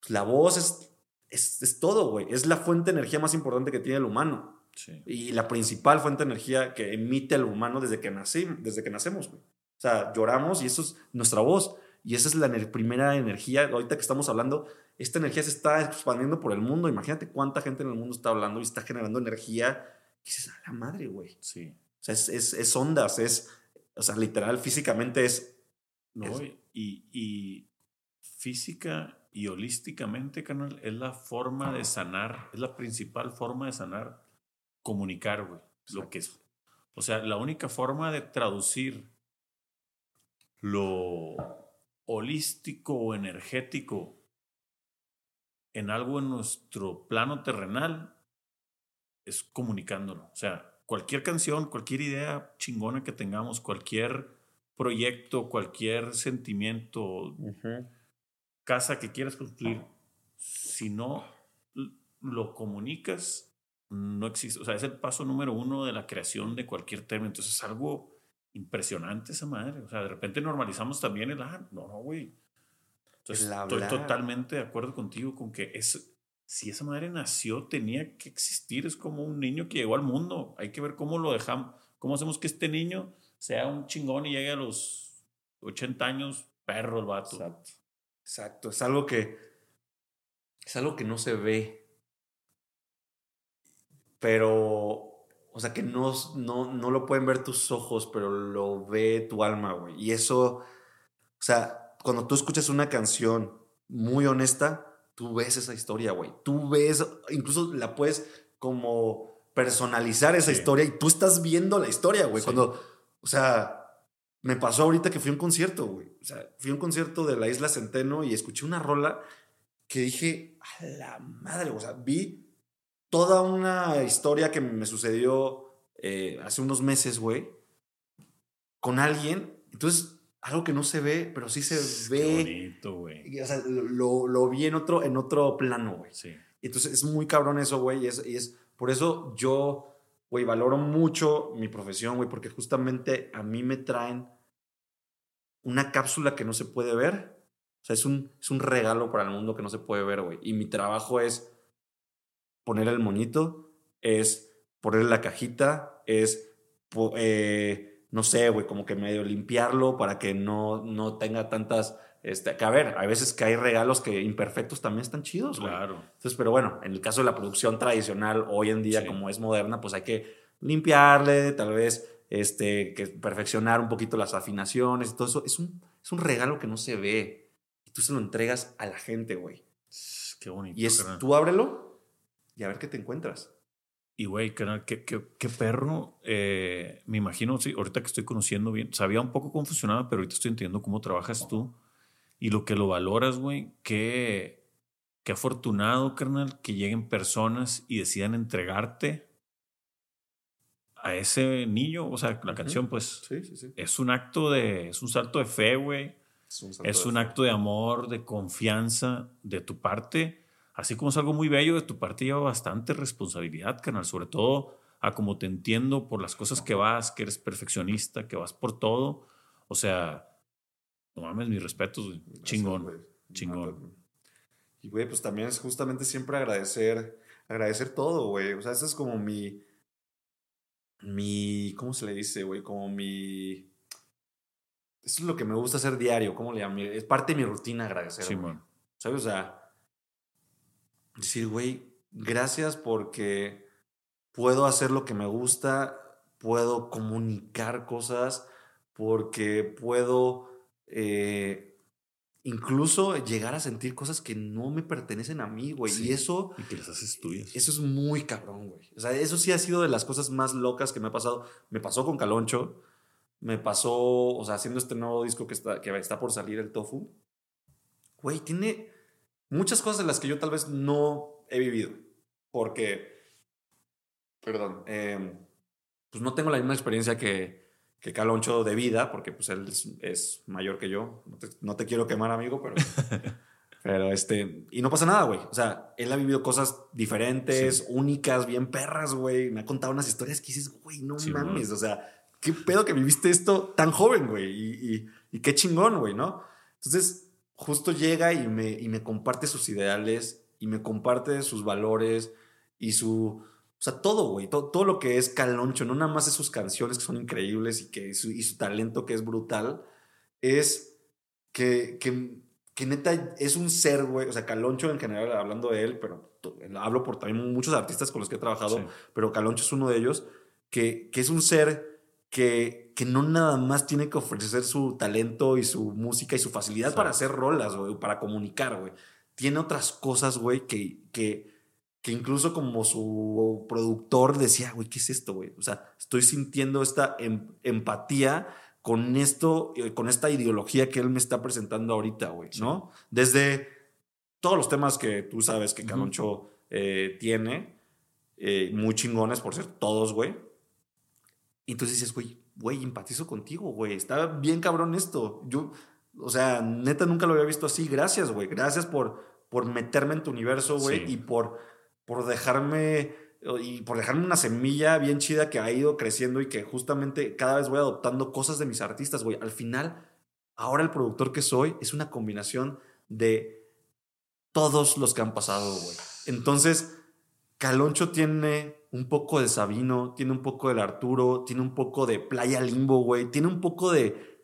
pues la voz es, es, es todo, güey. Es la fuente de energía más importante que tiene el humano. Sí. Y la principal fuente de energía que emite el humano desde que, nací, desde que nacemos, güey. O sea, lloramos y eso es nuestra voz. Y esa es la primera energía, ahorita que estamos hablando, esta energía se está expandiendo por el mundo. Imagínate cuánta gente en el mundo está hablando y está generando energía. Y dices, a la madre, güey. Sí. O sea, es, es, es, ondas, es, o sea, literal, físicamente es... No, y, y física y holísticamente, canal, es la forma de sanar, es la principal forma de sanar, comunicar, güey. Lo que es. O sea, la única forma de traducir lo holístico o energético en algo en nuestro plano terrenal es comunicándolo. O sea, cualquier canción, cualquier idea chingona que tengamos, cualquier proyecto, cualquier sentimiento, casa que quieras construir, si no lo comunicas, no existe. O sea, es el paso número uno de la creación de cualquier término. Entonces es algo impresionante esa madre. O sea, de repente normalizamos también el, ah, no, no, güey. Entonces, estoy totalmente de acuerdo contigo con que es, si esa madre nació, tenía que existir. Es como un niño que llegó al mundo. Hay que ver cómo lo dejamos, cómo hacemos que este niño sea un chingón y llegue a los 80 años, perro el vato. Exacto. Exacto. Es algo que, es algo que no se ve. Pero o sea, que no, no, no lo pueden ver tus ojos, pero lo ve tu alma, güey. Y eso, o sea, cuando tú escuchas una canción muy honesta, tú ves esa historia, güey. Tú ves, incluso la puedes como personalizar esa historia y tú estás viendo la historia, güey. Cuando, o sea, me pasó ahorita que fui a un concierto, güey. O sea, fui a un concierto de la Isla Centeno y escuché una rola que dije, a la madre, o sea, vi toda una historia que me sucedió eh, hace unos meses, güey, con alguien. Entonces, algo que no se ve, pero sí se ve. Qué bonito, güey. O sea, lo, lo, vi en otro, en otro plano, güey. Sí. Entonces, es muy cabrón eso, güey. Y es, y es por eso yo, güey, valoro mucho mi profesión, güey, porque justamente a mí me traen una cápsula que no se puede ver. O sea, es un, es un regalo para el mundo que no se puede ver, güey. Y mi trabajo es poner el moñito, es ponerle la cajita, es, eh, no sé, güey, como que medio limpiarlo para que no, no tenga tantas... Este, que a ver, hay veces que hay regalos que imperfectos también están chidos, güey. Claro. Entonces, pero bueno, en el caso de la producción tradicional, hoy en día, como es moderna, pues hay que limpiarle, tal vez este, que perfeccionar un poquito las afinaciones y todo eso. Es un, es un regalo que no se ve. Y tú se lo entregas a la gente, güey. Qué bonito. Y es, tú ábrelo y a ver qué te encuentras. Y güey, qué, qué, qué, perro. Eh, me imagino, sí, ahorita que estoy conociendo bien, sabía un poco cómo funcionaba, pero ahorita estoy entendiendo cómo trabajas tú y lo que lo valoras, güey. Qué, qué afortunado, carnal, que lleguen personas y decidan entregarte a ese niño. O sea, la canción, pues, sí, sí, sí. es un acto de, es un salto de fe, güey. Es un, es un acto de amor, de confianza de tu parte así como es algo muy bello, de tu parte lleva bastante responsabilidad, canal, sobre todo a como te entiendo por las cosas que vas, que eres perfeccionista, que vas por todo. O sea, no mames, mis respetos, Chingón. chingón. Y, güey, pues también es justamente siempre agradecer, agradecer todo, güey. O sea, eso es como mi, mi, ¿cómo se le dice, güey? Como mi... Eso es lo que me gusta hacer diario, ¿cómo le llamo? Es parte de mi rutina agradecer. Sí, ¿Sabes? O sea, decir, güey, gracias porque puedo hacer lo que me gusta, puedo comunicar cosas, porque puedo eh, incluso llegar a sentir cosas que no me pertenecen a mí, güey. y eso... Y que las haces tuyas. Eso es muy cabrón, güey. O sea, eso sí ha sido de las cosas más locas que me ha pasado. Me pasó con Caloncho, me pasó, o sea, haciendo este nuevo disco que está, que está por salir, el Tofu. Güey, tiene muchas cosas de las que yo tal vez no he vivido. Porque perdón, eh, pues no tengo la misma experiencia que, que Caloncho de vida, porque pues él es, es mayor que yo. No te, no te, quiero quemar, amigo, pero... pero este... Y no pasa nada, güey. O sea, él ha vivido cosas diferentes, sí. únicas, bien perras, güey. Me ha contado unas historias que dices, güey, no sí, mames. Güey. O sea, qué pedo que viviste esto tan joven, güey. Y, y, y, qué chingón, güey, ¿no? Entonces, justo llega y me, y me comparte sus ideales y me comparte sus valores y su o sea, todo, güey, todo, todo, lo que es Caloncho, no nada más de sus canciones que son increíbles y, que su, y su talento que es brutal, es que, que, que, neta es un ser, güey, o sea, Caloncho en general, hablando de él, pero hablo por también muchos artistas con los que he trabajado, sí. pero Caloncho es uno de ellos, que, que es un ser que, que no nada más tiene que ofrecer su talento y su música y su facilidad sí. para hacer rolas, güey, para comunicar, güey. Tiene otras cosas, güey, que... que que incluso como su productor decía, güey, ¿qué es esto, güey? O sea, estoy sintiendo esta em empatía con esto, eh, con esta ideología que él me está presentando ahorita, güey, sí. ¿no? Desde todos los temas que tú sabes que Caloncho uh -huh. eh, tiene, eh, muy chingones, por ser todos, güey. Y entonces dices, güey, güey, empatizo contigo, güey, está bien cabrón esto. Yo, o sea, neta nunca lo había visto así. Gracias, güey, gracias por, por meterme en tu universo, güey, sí. y por por dejarme y por dejarme una semilla bien chida que ha ido creciendo y que justamente cada vez voy adoptando cosas de mis artistas, güey. Al final, ahora el productor que soy es una combinación de todos los que han pasado, güey. Entonces, Caloncho tiene un poco de Sabino, tiene un poco del Arturo, tiene un poco de Playa Limbo, güey. Tiene un poco de,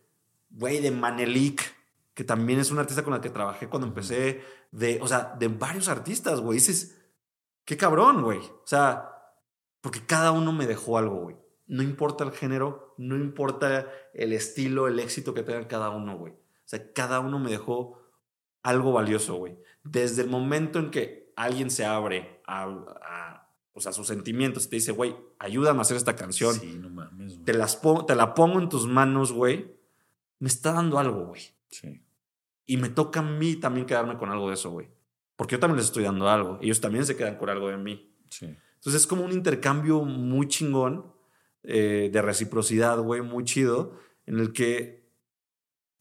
güey, de Manelik, que también es un artista con la que trabajé cuando empecé. De, o sea, de varios artistas, güey. Dices, Qué cabrón, güey. O sea, porque cada uno me dejó algo, güey. No importa el género, no importa el estilo, el éxito que tenga cada uno, güey. O sea, cada uno me dejó algo valioso, güey. Desde el momento en que alguien se abre a, a, pues a sus sentimientos y te dice, güey, ayúdame a hacer esta canción. Sí, no mames, te, las te la pongo en tus manos, güey. Me está dando algo, güey. Sí. Y me toca a mí también quedarme con algo de eso, güey porque yo también les estoy dando algo. Ellos también se quedan con algo de mí. Sí. Entonces es como un intercambio muy chingón eh, de reciprocidad, güey, muy chido, en el que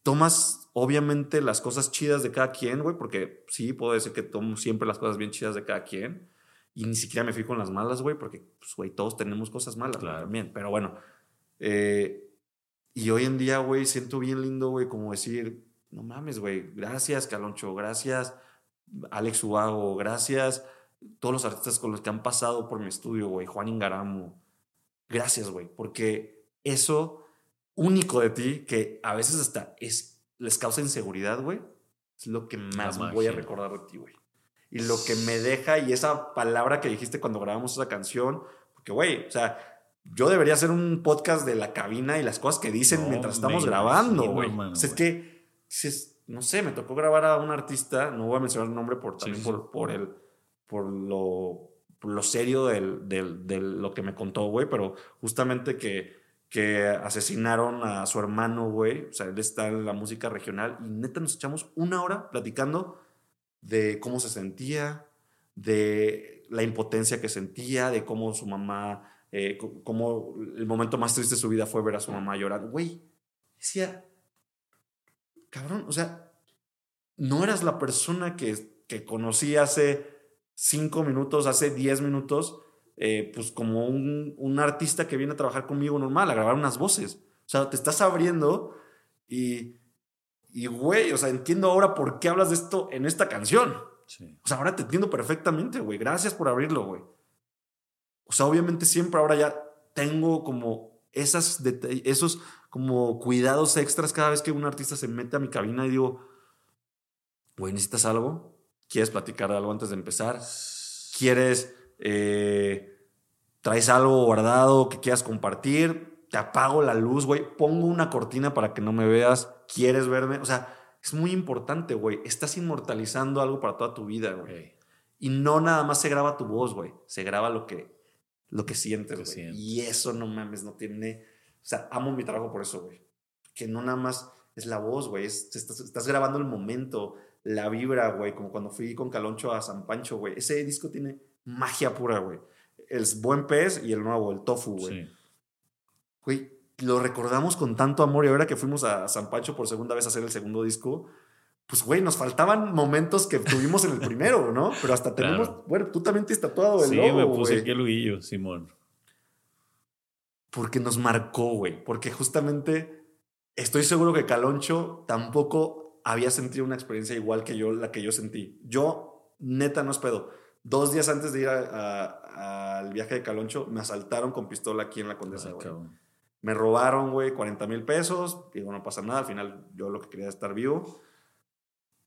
tomas obviamente las cosas chidas de cada quien, güey, porque sí, puedo decir que tomo siempre las cosas bien chidas de cada quien. Y ni siquiera me fijo en las malas, güey, porque, pues, güey, todos tenemos cosas malas claro. también. Pero bueno, eh, y hoy en día, güey, siento bien lindo, güey, como decir, no mames, güey, gracias, Caloncho, gracias Alex Ubago, gracias. Todos los artistas con los que han pasado por mi estudio, güey. Juan Ingaramo. Gracias, güey. Porque eso único de ti, que a veces hasta es, les causa inseguridad, güey, es lo que más voy a recordar de ti, güey. Y lo que me deja, y esa palabra que dijiste cuando grabamos esa canción, porque, güey, o sea, yo debería hacer un podcast de la cabina y las cosas que dicen no, mientras estamos grabando, güey. o sea, es que, es, no sé, me tocó grabar a un artista, no voy a mencionar el nombre por, también sí, sí. Por, por, el, por, lo, por lo serio del, del, de lo que me contó, güey, pero justamente que, que asesinaron a su hermano, güey, o sea, él está en la música regional y neta nos echamos una hora platicando de cómo se sentía, de la impotencia que sentía, de cómo su mamá, eh, cómo el momento más triste de su vida fue ver a su mamá llorar. Güey, decía, cabrón, o sea, no eras la persona que, que conocí hace cinco minutos, hace diez minutos, eh, pues como un, un, artista que viene a trabajar conmigo normal, a grabar unas voces. O sea, te estás abriendo y, y güey, o sea, entiendo ahora por qué hablas de esto en esta canción. Sí. O sea, ahora te entiendo perfectamente, güey. Gracias por abrirlo, güey. O sea, obviamente siempre ahora ya tengo como esas esos como cuidados extras cada vez que un artista se mete a mi cabina y digo, güey, ¿necesitas algo? ¿Quieres platicar de algo antes de empezar? ¿Quieres, eh, traes algo guardado que quieras compartir? Te apago la luz, güey. Pongo una cortina para que no me veas. ¿Quieres verme? O sea, es muy importante, güey. Estás inmortalizando algo para toda tu vida, güey. Okay. Y no nada más se graba tu voz, güey. Se graba lo que, lo que sientes, güey. Y eso, no mames, no tiene o sea, amo mi trabajo por eso, güey. Que no nada más es la voz, güey. Estás, estás, grabando el momento, la vibra, güey. Como cuando fui con Caloncho a San Pancho, güey. Ese disco tiene magia pura, güey. el buen pez y el nuevo, el tofu, güey. Güey, lo recordamos con tanto amor y ahora que fuimos a San Pancho por segunda vez a hacer el segundo disco, pues, güey, nos faltaban momentos que tuvimos en el primero, ¿no? Pero hasta tenemos, bueno, tú también te has tatuado el sí, logo, me puse güey. aquí el huillo, Simón. Porque nos marcó, güey. Porque justamente estoy seguro que Caloncho tampoco había sentido una experiencia igual que yo, la que yo sentí. Yo, neta, no es pedo. Dos días antes de ir al viaje de Caloncho, me asaltaron con pistola aquí en la Condesa, güey. Me robaron, güey, 40 mil pesos. Digo, no pasa nada. Al final, yo lo que quería era estar vivo.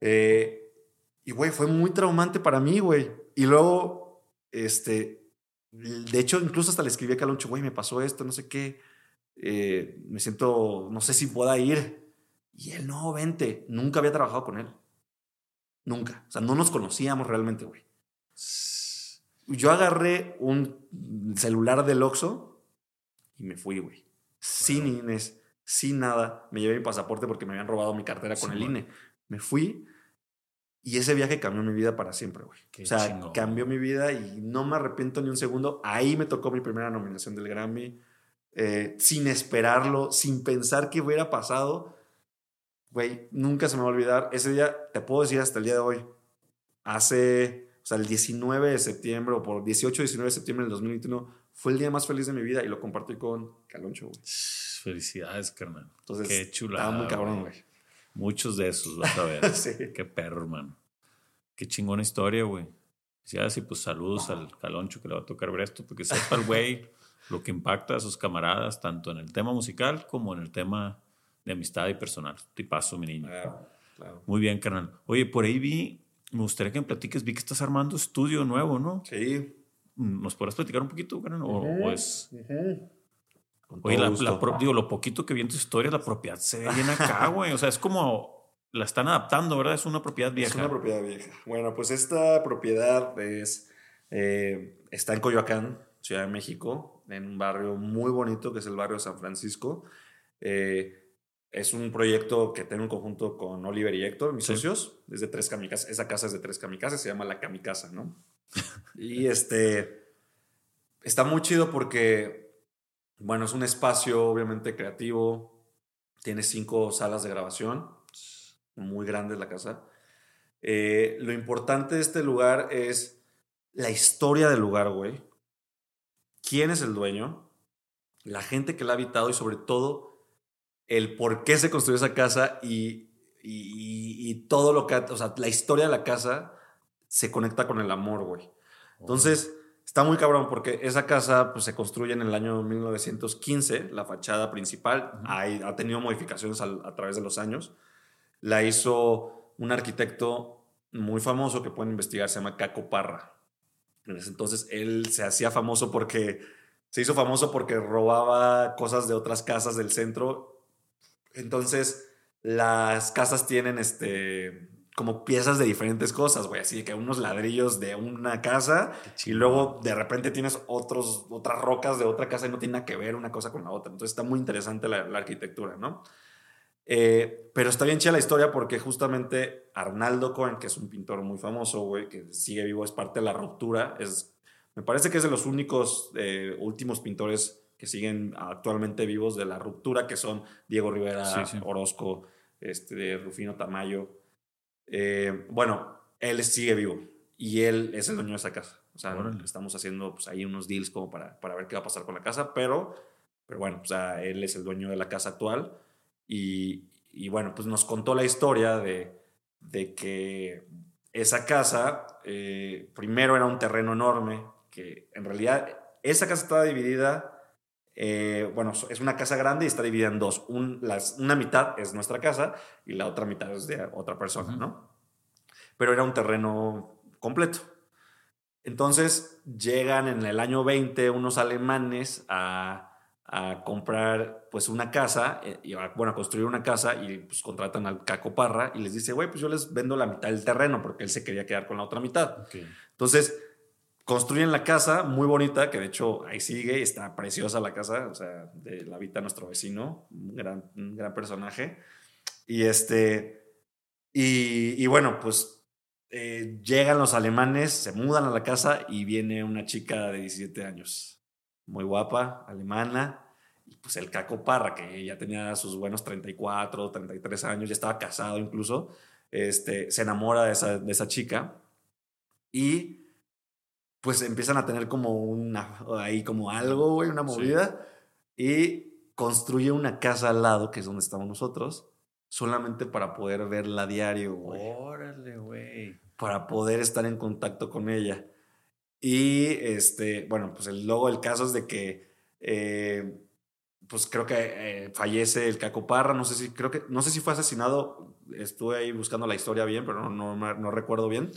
Eh, y, güey, fue muy traumante para mí, güey. Y luego, este, de hecho, incluso hasta le escribí a Caloncho, güey, me pasó esto, no sé qué. Eh, me siento, no sé si pueda ir. Y él, no, vente. Nunca había trabajado con él. Nunca. O sea, no nos conocíamos realmente, güey. Yo agarré un celular del Oxxo y me fui, güey. Sin Inés, sin nada. Me llevé mi pasaporte porque me habían robado mi cartera con el man. INE. Me fui y ese viaje cambió mi vida para siempre, güey. Qué O sea, chingón. cambió mi vida y no me arrepiento ni un segundo. Ahí me tocó mi primera nominación del Grammy. eh, sin esperarlo, sin pensar que hubiera pasado. Güey, nunca se me va a olvidar. Ese día, te puedo decir hasta el día de hoy, hace, o sea, el 19 de septiembre o por 18 19 de septiembre del 2021, fue el día más feliz de mi vida y lo compartí con Caloncho, güey. Felicidades, carnal. Entonces, Qué chulada. estaba muy cabrón, güey. Muchos de esos, vas a ver. sí. Qué perro, hermano. Qué chingona historia, güey. Ya, sí, pues saludos al Caloncho que le va a tocar ver esto, porque sepa el güey lo que impacta a sus camaradas, tanto en el tema musical como en el tema de amistad y personal. Tipazo, mi niño. Claro, claro. Muy bien, carnal. Oye, por ahí vi, me gustaría que me platiques, vi que estás armando estudio nuevo, ¿no? Sí. ¿Nos podrás platicar un poquito, carnal? O, o es... Con Oye, la, gusto. la pro- digo, lo poquito que vi en tu historia, la propiedad se ve bien acá, güey. O sea, es como la están adaptando, ¿verdad? Es una propiedad vieja. Es una propiedad vieja. Bueno, pues esta propiedad es, eh, está en Coyoacán, Ciudad de México, en un barrio muy bonito que es el barrio San Francisco. Eh, es un proyecto que tengo en conjunto con Oliver y Héctor, mis Sí. socios. Es de tres kamikazes. Esa casa es de tres kamikazes, se llama La Kamikaza, ¿no? y este. Está muy chido porque, bueno, es un espacio obviamente creativo. Tiene cinco salas de grabación. Muy grande la casa. Eh, lo importante de este lugar es la historia del lugar, güey. ¿Quién es el dueño? La gente que la ha habitado y sobre todo el por qué se construyó esa casa y, y- y todo lo que... O sea, la historia de la casa se conecta con el amor, güey. Entonces, está muy cabrón porque esa casa pues, se construye en el año 1915, la fachada principal. Hay- ha tenido modificaciones al- a través de los años. La hizo un arquitecto muy famoso que pueden investigar, se llama Caco Parra. En ese entonces él se hacía famoso porque se hizo famoso porque robaba cosas de otras casas del centro. Entonces las casas tienen este como piezas de diferentes cosas, güey, así que unos ladrillos de una casa y luego de repente tienes otros, otras rocas de otra casa y no tiene nada que ver una cosa con la otra. Entonces está muy interesante la, la arquitectura, ¿no? Eh, pero está bien chida la historia porque justamente Arnaldo Cohen, que es un pintor muy famoso, güey, que sigue vivo, es parte de la ruptura. Es, me parece que es de los únicos eh, últimos pintores que siguen actualmente vivos de la ruptura, que son Diego Rivera, Sí, sí. Orozco, este, Rufino Tamayo. Eh, bueno, él sigue vivo y él es el dueño de esa casa. O sea, Órale. estamos haciendo pues, ahí unos deals como para, para ver qué va a pasar con la casa, pero, pero bueno, o sea, él es el dueño de la casa actual y, y bueno, pues nos contó la historia de, de que esa casa eh, primero era un terreno enorme, que en realidad esa casa estaba dividida, eh, bueno, es una casa grande y está dividida en dos. Un- las- una mitad es nuestra casa y la otra mitad es de otra persona. ¿no? Pero era un terreno completo. Entonces llegan en el año 20 unos alemanes a, a comprar pues una casa, eh, y a- bueno, a construir una casa y pues contratan al Caco Parra y les dice, güey, pues yo les vendo la mitad del terreno porque él se quería quedar con la otra mitad. Entonces, construyen la casa muy bonita, que de hecho ahí sigue, está preciosa la casa, o sea, de, la habita nuestro vecino, un gran, un gran personaje. Y este, y, y bueno, pues eh, llegan los alemanes, se mudan a la casa y viene una chica de 17 años, muy guapa, alemana, y pues el Caco Parra, que ya tenía sus buenos 34, 33 años, ya estaba casado incluso, este, se enamora de esa, de esa chica y pues empiezan a tener como una, ahí como algo, güey, una movida, y construye una casa al lado, que es donde estamos nosotros, solamente para poder verla a diario, güey. Órale, güey. Para poder estar en contacto con ella. Y este, bueno, pues el, luego el caso es de que, eh, pues creo que eh, fallece el Caco Parra, no sé si, creo que, no sé si fue asesinado, estuve ahí buscando la historia bien, pero no, no, no recuerdo bien.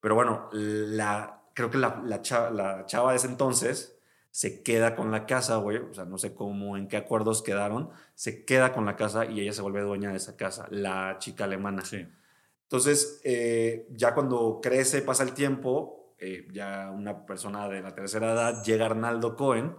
Pero bueno, la, creo que la, la, chava, la chava de ese entonces se queda con la casa, güey, o sea, no sé cómo, en qué acuerdos quedaron, se queda con la casa y ella se vuelve dueña de esa casa, la chica alemana. Sí. Entonces, eh, ya cuando crece, pasa el tiempo, eh, ya una persona de la tercera edad llega Arnaldo Cohen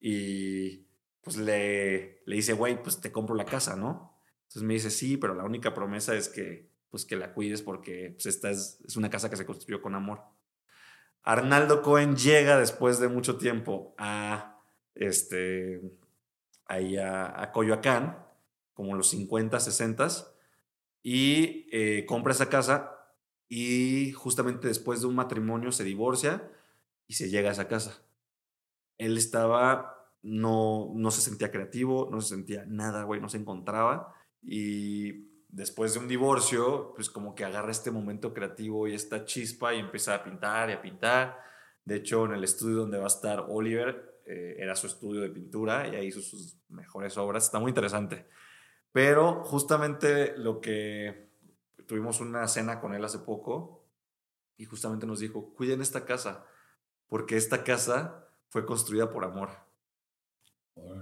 y pues le, le dice, güey, pues te compro la casa, ¿no? Entonces me dice, sí, pero la única promesa es que, pues, que la cuides porque pues, esta es, es una casa que se construyó con amor. Arnaldo Cohen llega después de mucho tiempo a, este, ahí a, a Coyoacán, como los 50, 60, y eh, compra esa casa y justamente después de un matrimonio se divorcia y se llega a esa casa. Él estaba, no, no se sentía creativo, no se sentía nada, güey, no se encontraba y después de un divorcio, pues como que agarra este momento creativo y esta chispa y empieza a pintar y a pintar. De hecho, en el estudio donde va a estar Oliver, eh, era su estudio de pintura y ahí hizo sus mejores obras. Está muy interesante. Pero justamente lo que tuvimos una cena con él hace poco y justamente nos dijo, cuiden esta casa, porque esta casa fue construida por amor.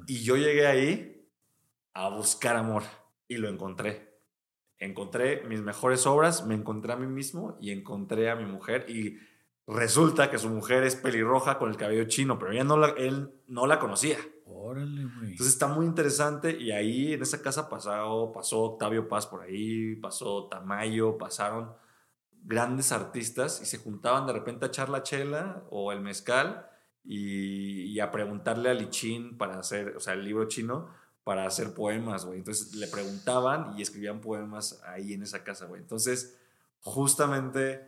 Y yo llegué ahí a buscar amor y lo encontré. Encontré mis mejores obras, me encontré a mí mismo y encontré a mi mujer y resulta que su mujer es pelirroja con el cabello chino, pero ella no la, él no la conocía. Órale, güey. Entonces está muy interesante y ahí en esa casa pasó, pasó Octavio Paz por ahí, pasó Tamayo, pasaron grandes artistas y se juntaban de repente a echar la chela o el mezcal y, y a preguntarle a Lichín para hacer, o sea, el libro chino, para hacer poemas, güey. Entonces le preguntaban y escribían poemas ahí en esa casa, güey. Entonces, justamente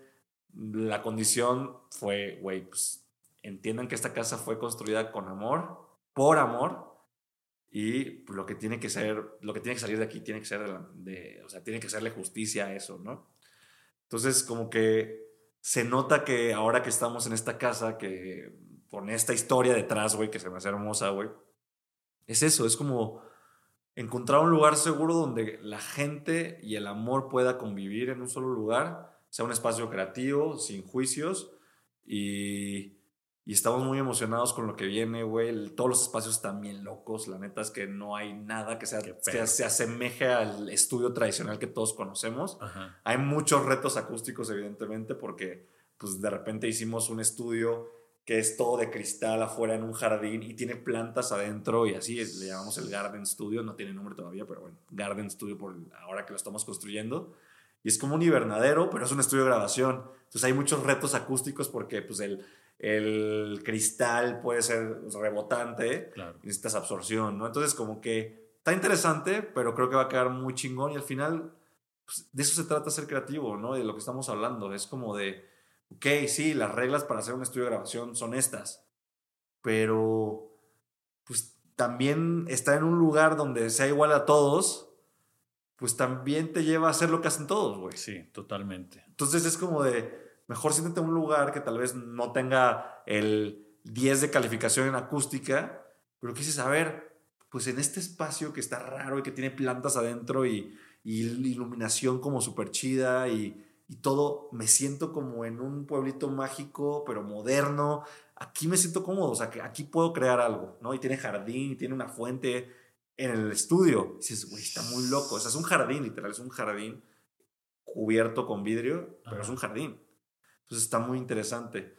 la condición fue, güey, pues entiendan que esta casa fue construida con amor, por amor, y lo que tiene que ser, lo que tiene que salir de aquí tiene que ser de, la- de- o sea, tiene que hacerle justicia a eso, ¿no? Entonces, como que se nota que ahora que estamos en esta casa, que con esta historia detrás, güey, que se me hace hermosa, güey, es eso, es como encontrar un lugar seguro donde la gente y el amor pueda convivir en un solo lugar, sea un espacio creativo, sin juicios, y, y estamos muy emocionados con lo que viene, güey. Todos los espacios están bien locos, la neta es que no hay nada que, sea, que se asemeje al estudio tradicional que todos conocemos. Ajá. Hay muchos retos acústicos, evidentemente, porque pues de repente hicimos un estudio que es todo de cristal afuera en un jardín y tiene plantas adentro y así es, le llamamos el Garden Studio, no tiene nombre todavía, pero bueno, Garden Studio por ahora que lo estamos construyendo. Y es como un invernadero, pero es un estudio de grabación. Entonces hay muchos retos acústicos porque pues el, el cristal puede ser rebotante Claro. y necesitas absorción, ¿no? Entonces como que está interesante, pero creo que va a quedar muy chingón y al final pues, de eso se trata ser creativo, ¿no? De lo que estamos hablando. Es como de, ok, sí, las reglas para hacer un estudio de grabación son estas, pero pues también estar en un lugar donde sea igual a todos, pues también te lleva a hacer lo que hacen todos, güey. Sí, totalmente. Entonces es como de, mejor siéntate en un lugar que tal vez no tenga el 10 de calificación en acústica, pero quise saber, pues en este espacio que está raro y que tiene plantas adentro y, y iluminación como súper chida y, y todo, me siento como en un pueblito mágico, pero moderno. Aquí me siento cómodo, o sea, que aquí puedo crear algo, ¿no? Y tiene jardín, y tiene una fuente en el estudio. Y dices, güey, está muy loco. O sea, es un jardín, literal, es un jardín cubierto con vidrio, pero Ajá. es un jardín. Entonces está muy interesante.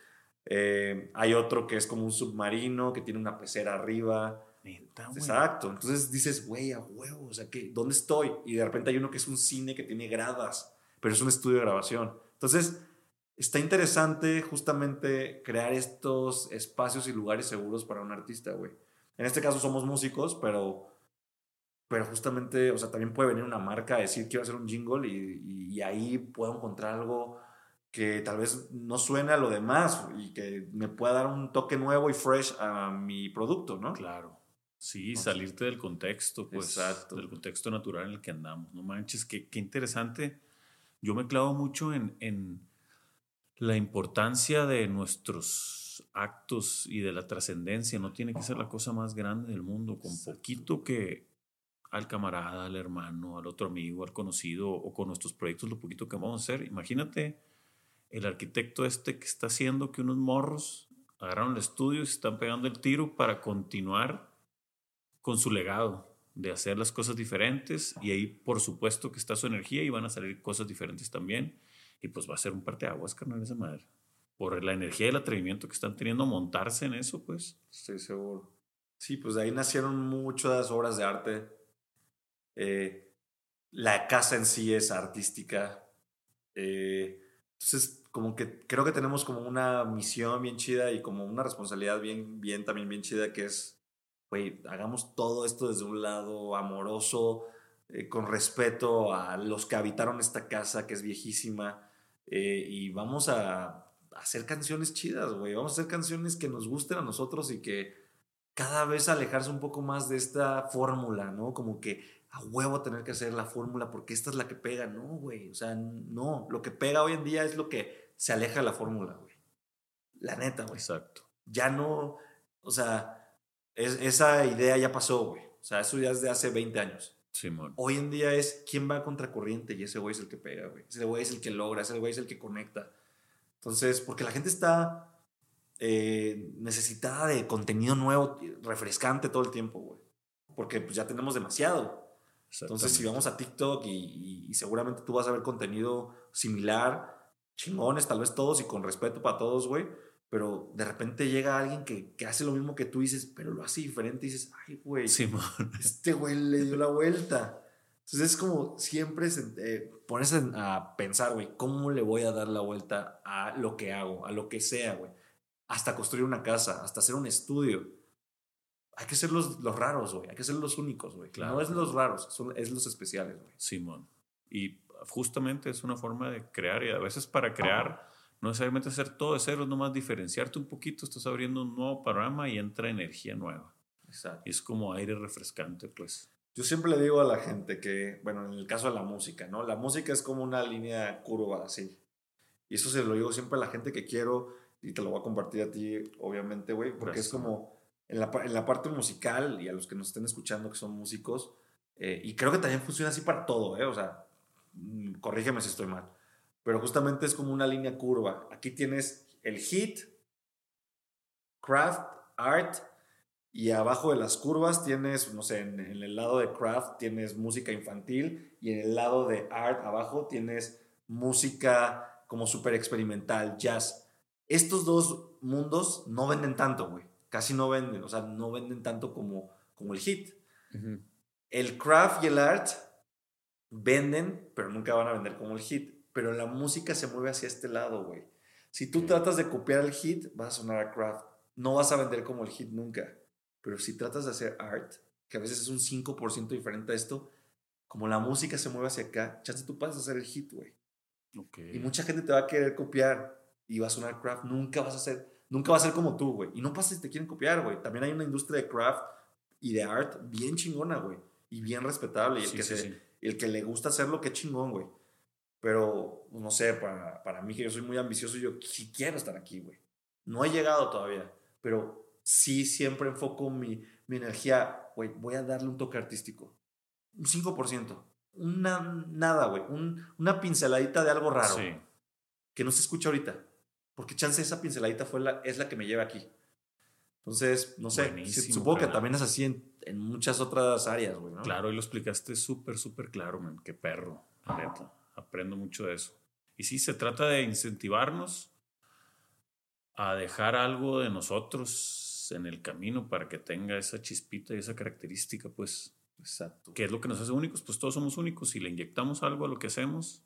Eh, hay otro que es como un submarino que tiene una pecera arriba. Neta. Exacto. Entonces dices, güey, a huevo, o sea, ¿qué? ¿dónde estoy? Y de repente hay uno que es un cine que tiene gradas, pero es un estudio de grabación. Entonces está interesante justamente crear estos espacios y lugares seguros para un artista, güey. En este caso somos músicos, pero, pero justamente, o sea, también puede venir una marca a decir quiero hacer un jingle y, y, ahí puedo encontrar algo que tal vez no suene a lo demás y que me pueda dar un toque nuevo y fresh a mi producto, ¿no? Claro. Sí, salirte del contexto, pues, Exacto. del contexto natural en el que andamos. No manches, qué, qué interesante. Yo me clavo mucho en, en la importancia de nuestros actos y de la trascendencia. No tiene que ser la cosa más grande del mundo, con poquito que al camarada, al hermano, al otro amigo, al conocido o con nuestros proyectos, lo poquito que vamos a hacer. Imagínate el arquitecto este que está haciendo que unos morros agarraron el estudio y se están pegando el tiro para continuar con su legado de hacer las cosas diferentes y ahí por supuesto que está su energía y van a salir cosas diferentes también y pues va a ser un parteaguas, carnal, esa madre. Por la energía y el atrevimiento que están teniendo montarse en eso, pues. Estoy seguro. Sí, pues de ahí nacieron muchas obras de arte. Eh, la casa en sí es artística. Eh, entonces, como que creo que tenemos como una misión bien chida y como una responsabilidad bien, bien, también bien chida que es, güey, hagamos todo esto desde un lado amoroso, eh, con respeto a los que habitaron esta casa que es viejísima eh, y vamos a hacer canciones chidas, güey. Vamos a hacer canciones que nos gusten a nosotros y que cada vez alejarse un poco más de esta fórmula, ¿no? Como que a huevo tener que hacer la fórmula porque esta es la que pega. No, güey. O sea, no. Lo que pega hoy en día es lo que se aleja de la fórmula, güey. La neta, güey. Exacto. Ya no. O sea, esa idea ya pasó, güey. O sea, eso ya es de hace 20 años. Hoy en día es quién va a contracorriente y ese güey es el que pega, güey. Ese güey es el que logra, ese güey es el que conecta. Entonces, porque la gente está eh, necesitada de contenido nuevo, refrescante todo el tiempo, güey. Porque pues ya tenemos demasiado. Entonces, si vamos a TikTok y, y, seguramente tú vas a ver contenido similar, chingones tal vez todos y con respeto para todos, güey pero de repente llega alguien que, que, hace lo mismo que tú dices, pero lo hace diferente y dices, ay, güey, este güey le dio la vuelta. Entonces es como siempre eh, pones a pensar, güey, ¿cómo le voy a dar la vuelta a lo que hago, a lo que sea, güey? Hasta construir una casa, hasta hacer un estudio. Hay que ser los, los raros, güey. Hay que ser los únicos, güey. Claro. No es los raros, son, es los especiales, güey. Simón. Y justamente es una forma de crear y a veces para crear no necesariamente hacer todo de cero, nomás diferenciarte un poquito, estás abriendo un nuevo panorama y entra energía nueva. Exacto. Y es como aire refrescante, pues. Yo siempre le digo a la gente que, bueno, en el caso de la música, ¿no? La música es como una línea curva, así. Y eso se lo digo siempre a la gente que quiero y te lo voy a compartir a ti, obviamente, güey, porque es como en la, en la, parte musical y a los que nos estén escuchando que son músicos, eh, y creo que también funciona así para todo, ¿eh? O sea, mm, corrígeme si estoy mal pero justamente es como una línea curva. Aquí tienes el hit, craft, art, y abajo de las curvas tienes, no sé, en, el lado de craft tienes música infantil y en el lado de art abajo tienes música como súper experimental, jazz. Estos dos mundos no venden tanto, güey. Casi no venden, o sea, no venden tanto como, como el hit. El craft y el art venden, pero nunca van a vender como el hit pero la música se mueve hacia este lado, güey. Si tú tratas de copiar el hit, vas a sonar a craft. No vas a vender como el hit nunca. Pero si tratas de hacer art, que a veces es un 5% diferente a esto, como la música se mueve hacia acá, chance tú pasas a hacer el hit, güey. Y mucha gente te va a querer copiar y va a sonar craft. Nunca vas a ser, nunca va a ser como tú, güey. Y no pasa si te quieren copiar, güey. También hay una industria de craft y de art bien chingona, güey. Y bien respetable. Y el, que el que le gusta hacerlo, qué chingón, güey. Pero, no sé, para, para mí que yo soy muy ambicioso, yo sí quiero estar aquí, güey. No he llegado todavía, pero sí siempre enfoco mi, mi energía, güey, voy a darle un toque artístico. Un 5%. Una, nada, güey. Un, una pinceladita de algo raro. Sí. Que no se escucha ahorita. Porque chance esa pinceladita fue la, es la que me lleva aquí. Entonces, no sé. Supongo que también es así en, en muchas otras áreas, güey. ¿no? Claro, y lo explicaste súper, súper claro, man. Qué perro, neta aprendo mucho de eso. Y sí, se trata de incentivarnos a dejar algo de nosotros en el camino para que tenga esa chispita y esa característica, pues. Exacto. ¿Qué es lo que nos hace únicos? Pues todos somos únicos. Si le inyectamos algo a lo que hacemos,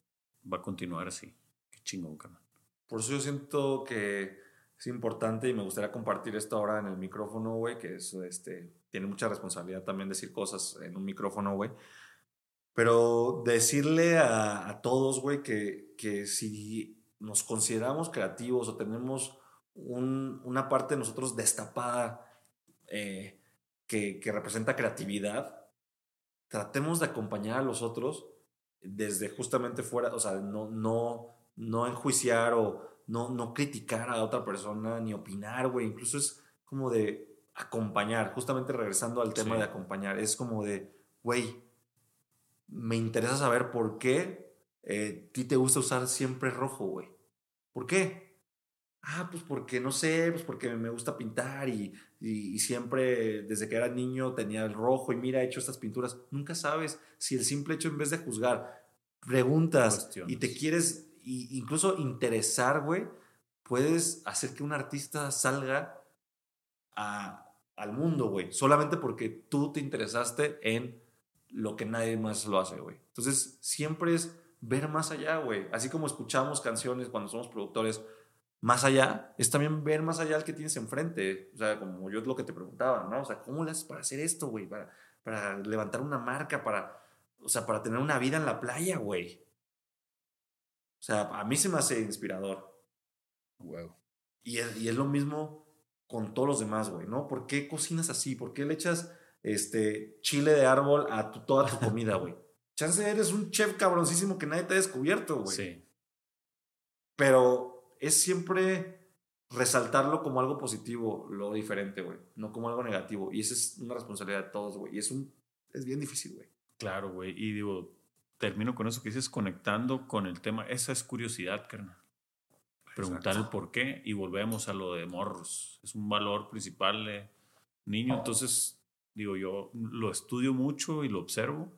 va a continuar así. Qué chingón, carnal. Por eso yo siento que es importante y me gustaría compartir esto ahora en el micrófono, güey, que es, este, tiene mucha responsabilidad también decir cosas en un micrófono, güey. Pero decirle a, a todos, güey, que, que si nos consideramos creativos o tenemos un, una parte de nosotros destapada eh, que, que representa creatividad, tratemos de acompañar a los otros desde justamente fuera, o sea, no, no, no enjuiciar o no, no criticar a otra persona ni opinar, güey. Incluso es como de acompañar, justamente regresando al tema Sí. de acompañar, es como de, güey, me interesa saber por qué eh, ti te gusta usar siempre rojo, güey. ¿Por qué? Ah, pues porque no sé, pues porque me gusta pintar y, y, y siempre desde que era niño tenía el rojo y mira, he hecho estas pinturas. Nunca sabes si el simple hecho en vez de juzgar, preguntas y te quieres y, incluso interesar, güey, puedes hacer que un artista salga a- al mundo, güey, solamente porque tú te interesaste en lo que nadie más lo hace, güey. Entonces, siempre es ver más allá, güey. Así como escuchamos canciones cuando somos productores, más allá, es también ver más allá al que tienes enfrente. O sea, como yo es lo que te preguntaba, ¿no? O sea, ¿cómo le haces para hacer esto, güey? Para, para levantar una marca, para, o sea, para tener una vida en la playa, güey. O sea, a mí se me hace inspirador. Huevo. Y es, y es lo mismo con todos los demás, güey, ¿no? ¿Por qué cocinas así? ¿Por qué le echas este, chile de árbol a tu- toda tu comida, güey? Chance eres un chef cabroncísimo que nadie te ha descubierto, güey. Sí. Pero es siempre resaltarlo como algo positivo, lo diferente, güey. No como algo negativo. Y esa es una responsabilidad de todos, güey. Y es, un, es bien difícil, güey. Claro, güey. Y digo, termino con eso que dices, conectando con el tema. Esa es curiosidad, carnal. Preguntar el por qué y volvemos a lo de morros. Es un valor principal de niño. Entonces, digo, yo lo estudio mucho y lo observo.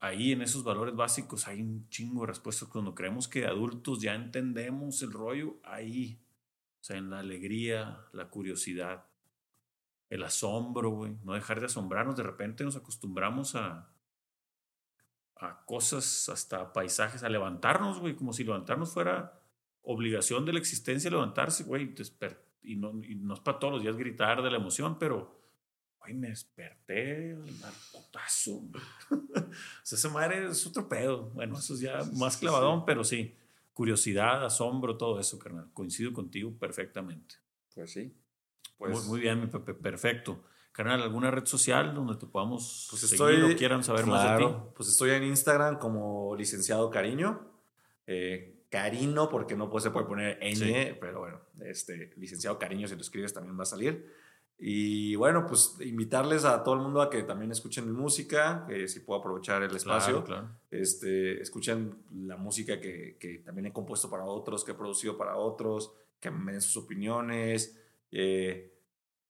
Ahí en esos valores básicos hay un chingo de respuestas. Cuando creemos que de adultos ya entendemos el rollo, ahí, o sea, en la alegría, la curiosidad, el asombro, güey. No dejar de asombrarnos. De repente nos acostumbramos a, a cosas, hasta paisajes, a levantarnos, güey, como si levantarnos fuera obligación de la existencia levantarse, güey. Y no, y no es para todos los días gritar de la emoción, pero, güey, me desperté al putazo. o sea, esa madre es otro pedo. Bueno, eso es ya más clavadón, sí. pero sí. Curiosidad, asombro, todo eso, carnal. Coincido contigo perfectamente. Pues sí. Muy- Pues, muy, bien, mi Pepe, perfecto. Carnal, ¿alguna red social donde te podamos Pues seguir estoy- o quieran saber más de ti? Claro, Pues estoy en Instagram como licenciado Cariño. Eh, Carino, porque no pues, se puede poner ñ, Sí. pero bueno, este, licenciado Cariño, si lo escribes también va a salir. Y bueno, pues invitarles a todo el mundo a que también escuchen mi música, que si puedo aprovechar el espacio. Claro, claro. Este, escuchen la música que, que también he compuesto para otros, que he producido para otros, que me den sus opiniones. Eh,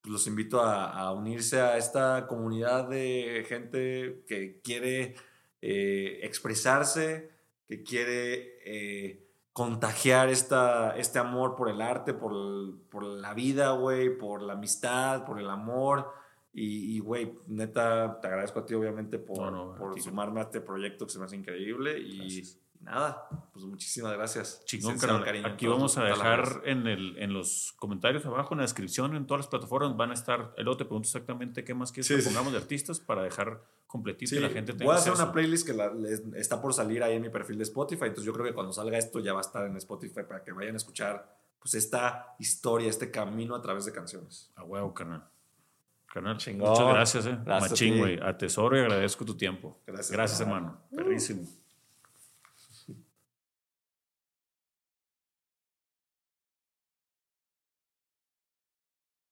pues los invito a, a unirse a esta comunidad de gente que quiere eh, expresarse, que quiere eh, contagiar esta, este amor por el arte, por, el- por la vida, güey, por la amistad, por el amor. Y, güey, neta, te agradezco a ti, obviamente, por, No, no, a por ti. sumarme a este proyecto que se me hace increíble. Y Gracias. Nada, pues muchísimas gracias. Chingón. Cariño, Aquí vamos a dejar en, el, en los comentarios abajo, en la descripción, en todas las plataformas, van a estar. El otro te pregunto exactamente qué más quieres Sí, que sí. pongamos de artistas para dejar completito Sí, y la gente tenga voy a hacer acceso. una playlist que la- les- está por salir ahí en mi perfil de Spotify, entonces yo creo que cuando salga esto ya va a estar en Spotify para que vayan a escuchar pues esta historia, este camino a través de canciones. A huevo, carnal. Carnal, Chingón. muchas gracias, eh. Gracias a Machín, güey. Atesoro y agradezco tu tiempo. Gracias, Gracias, hermano. Perrísimo.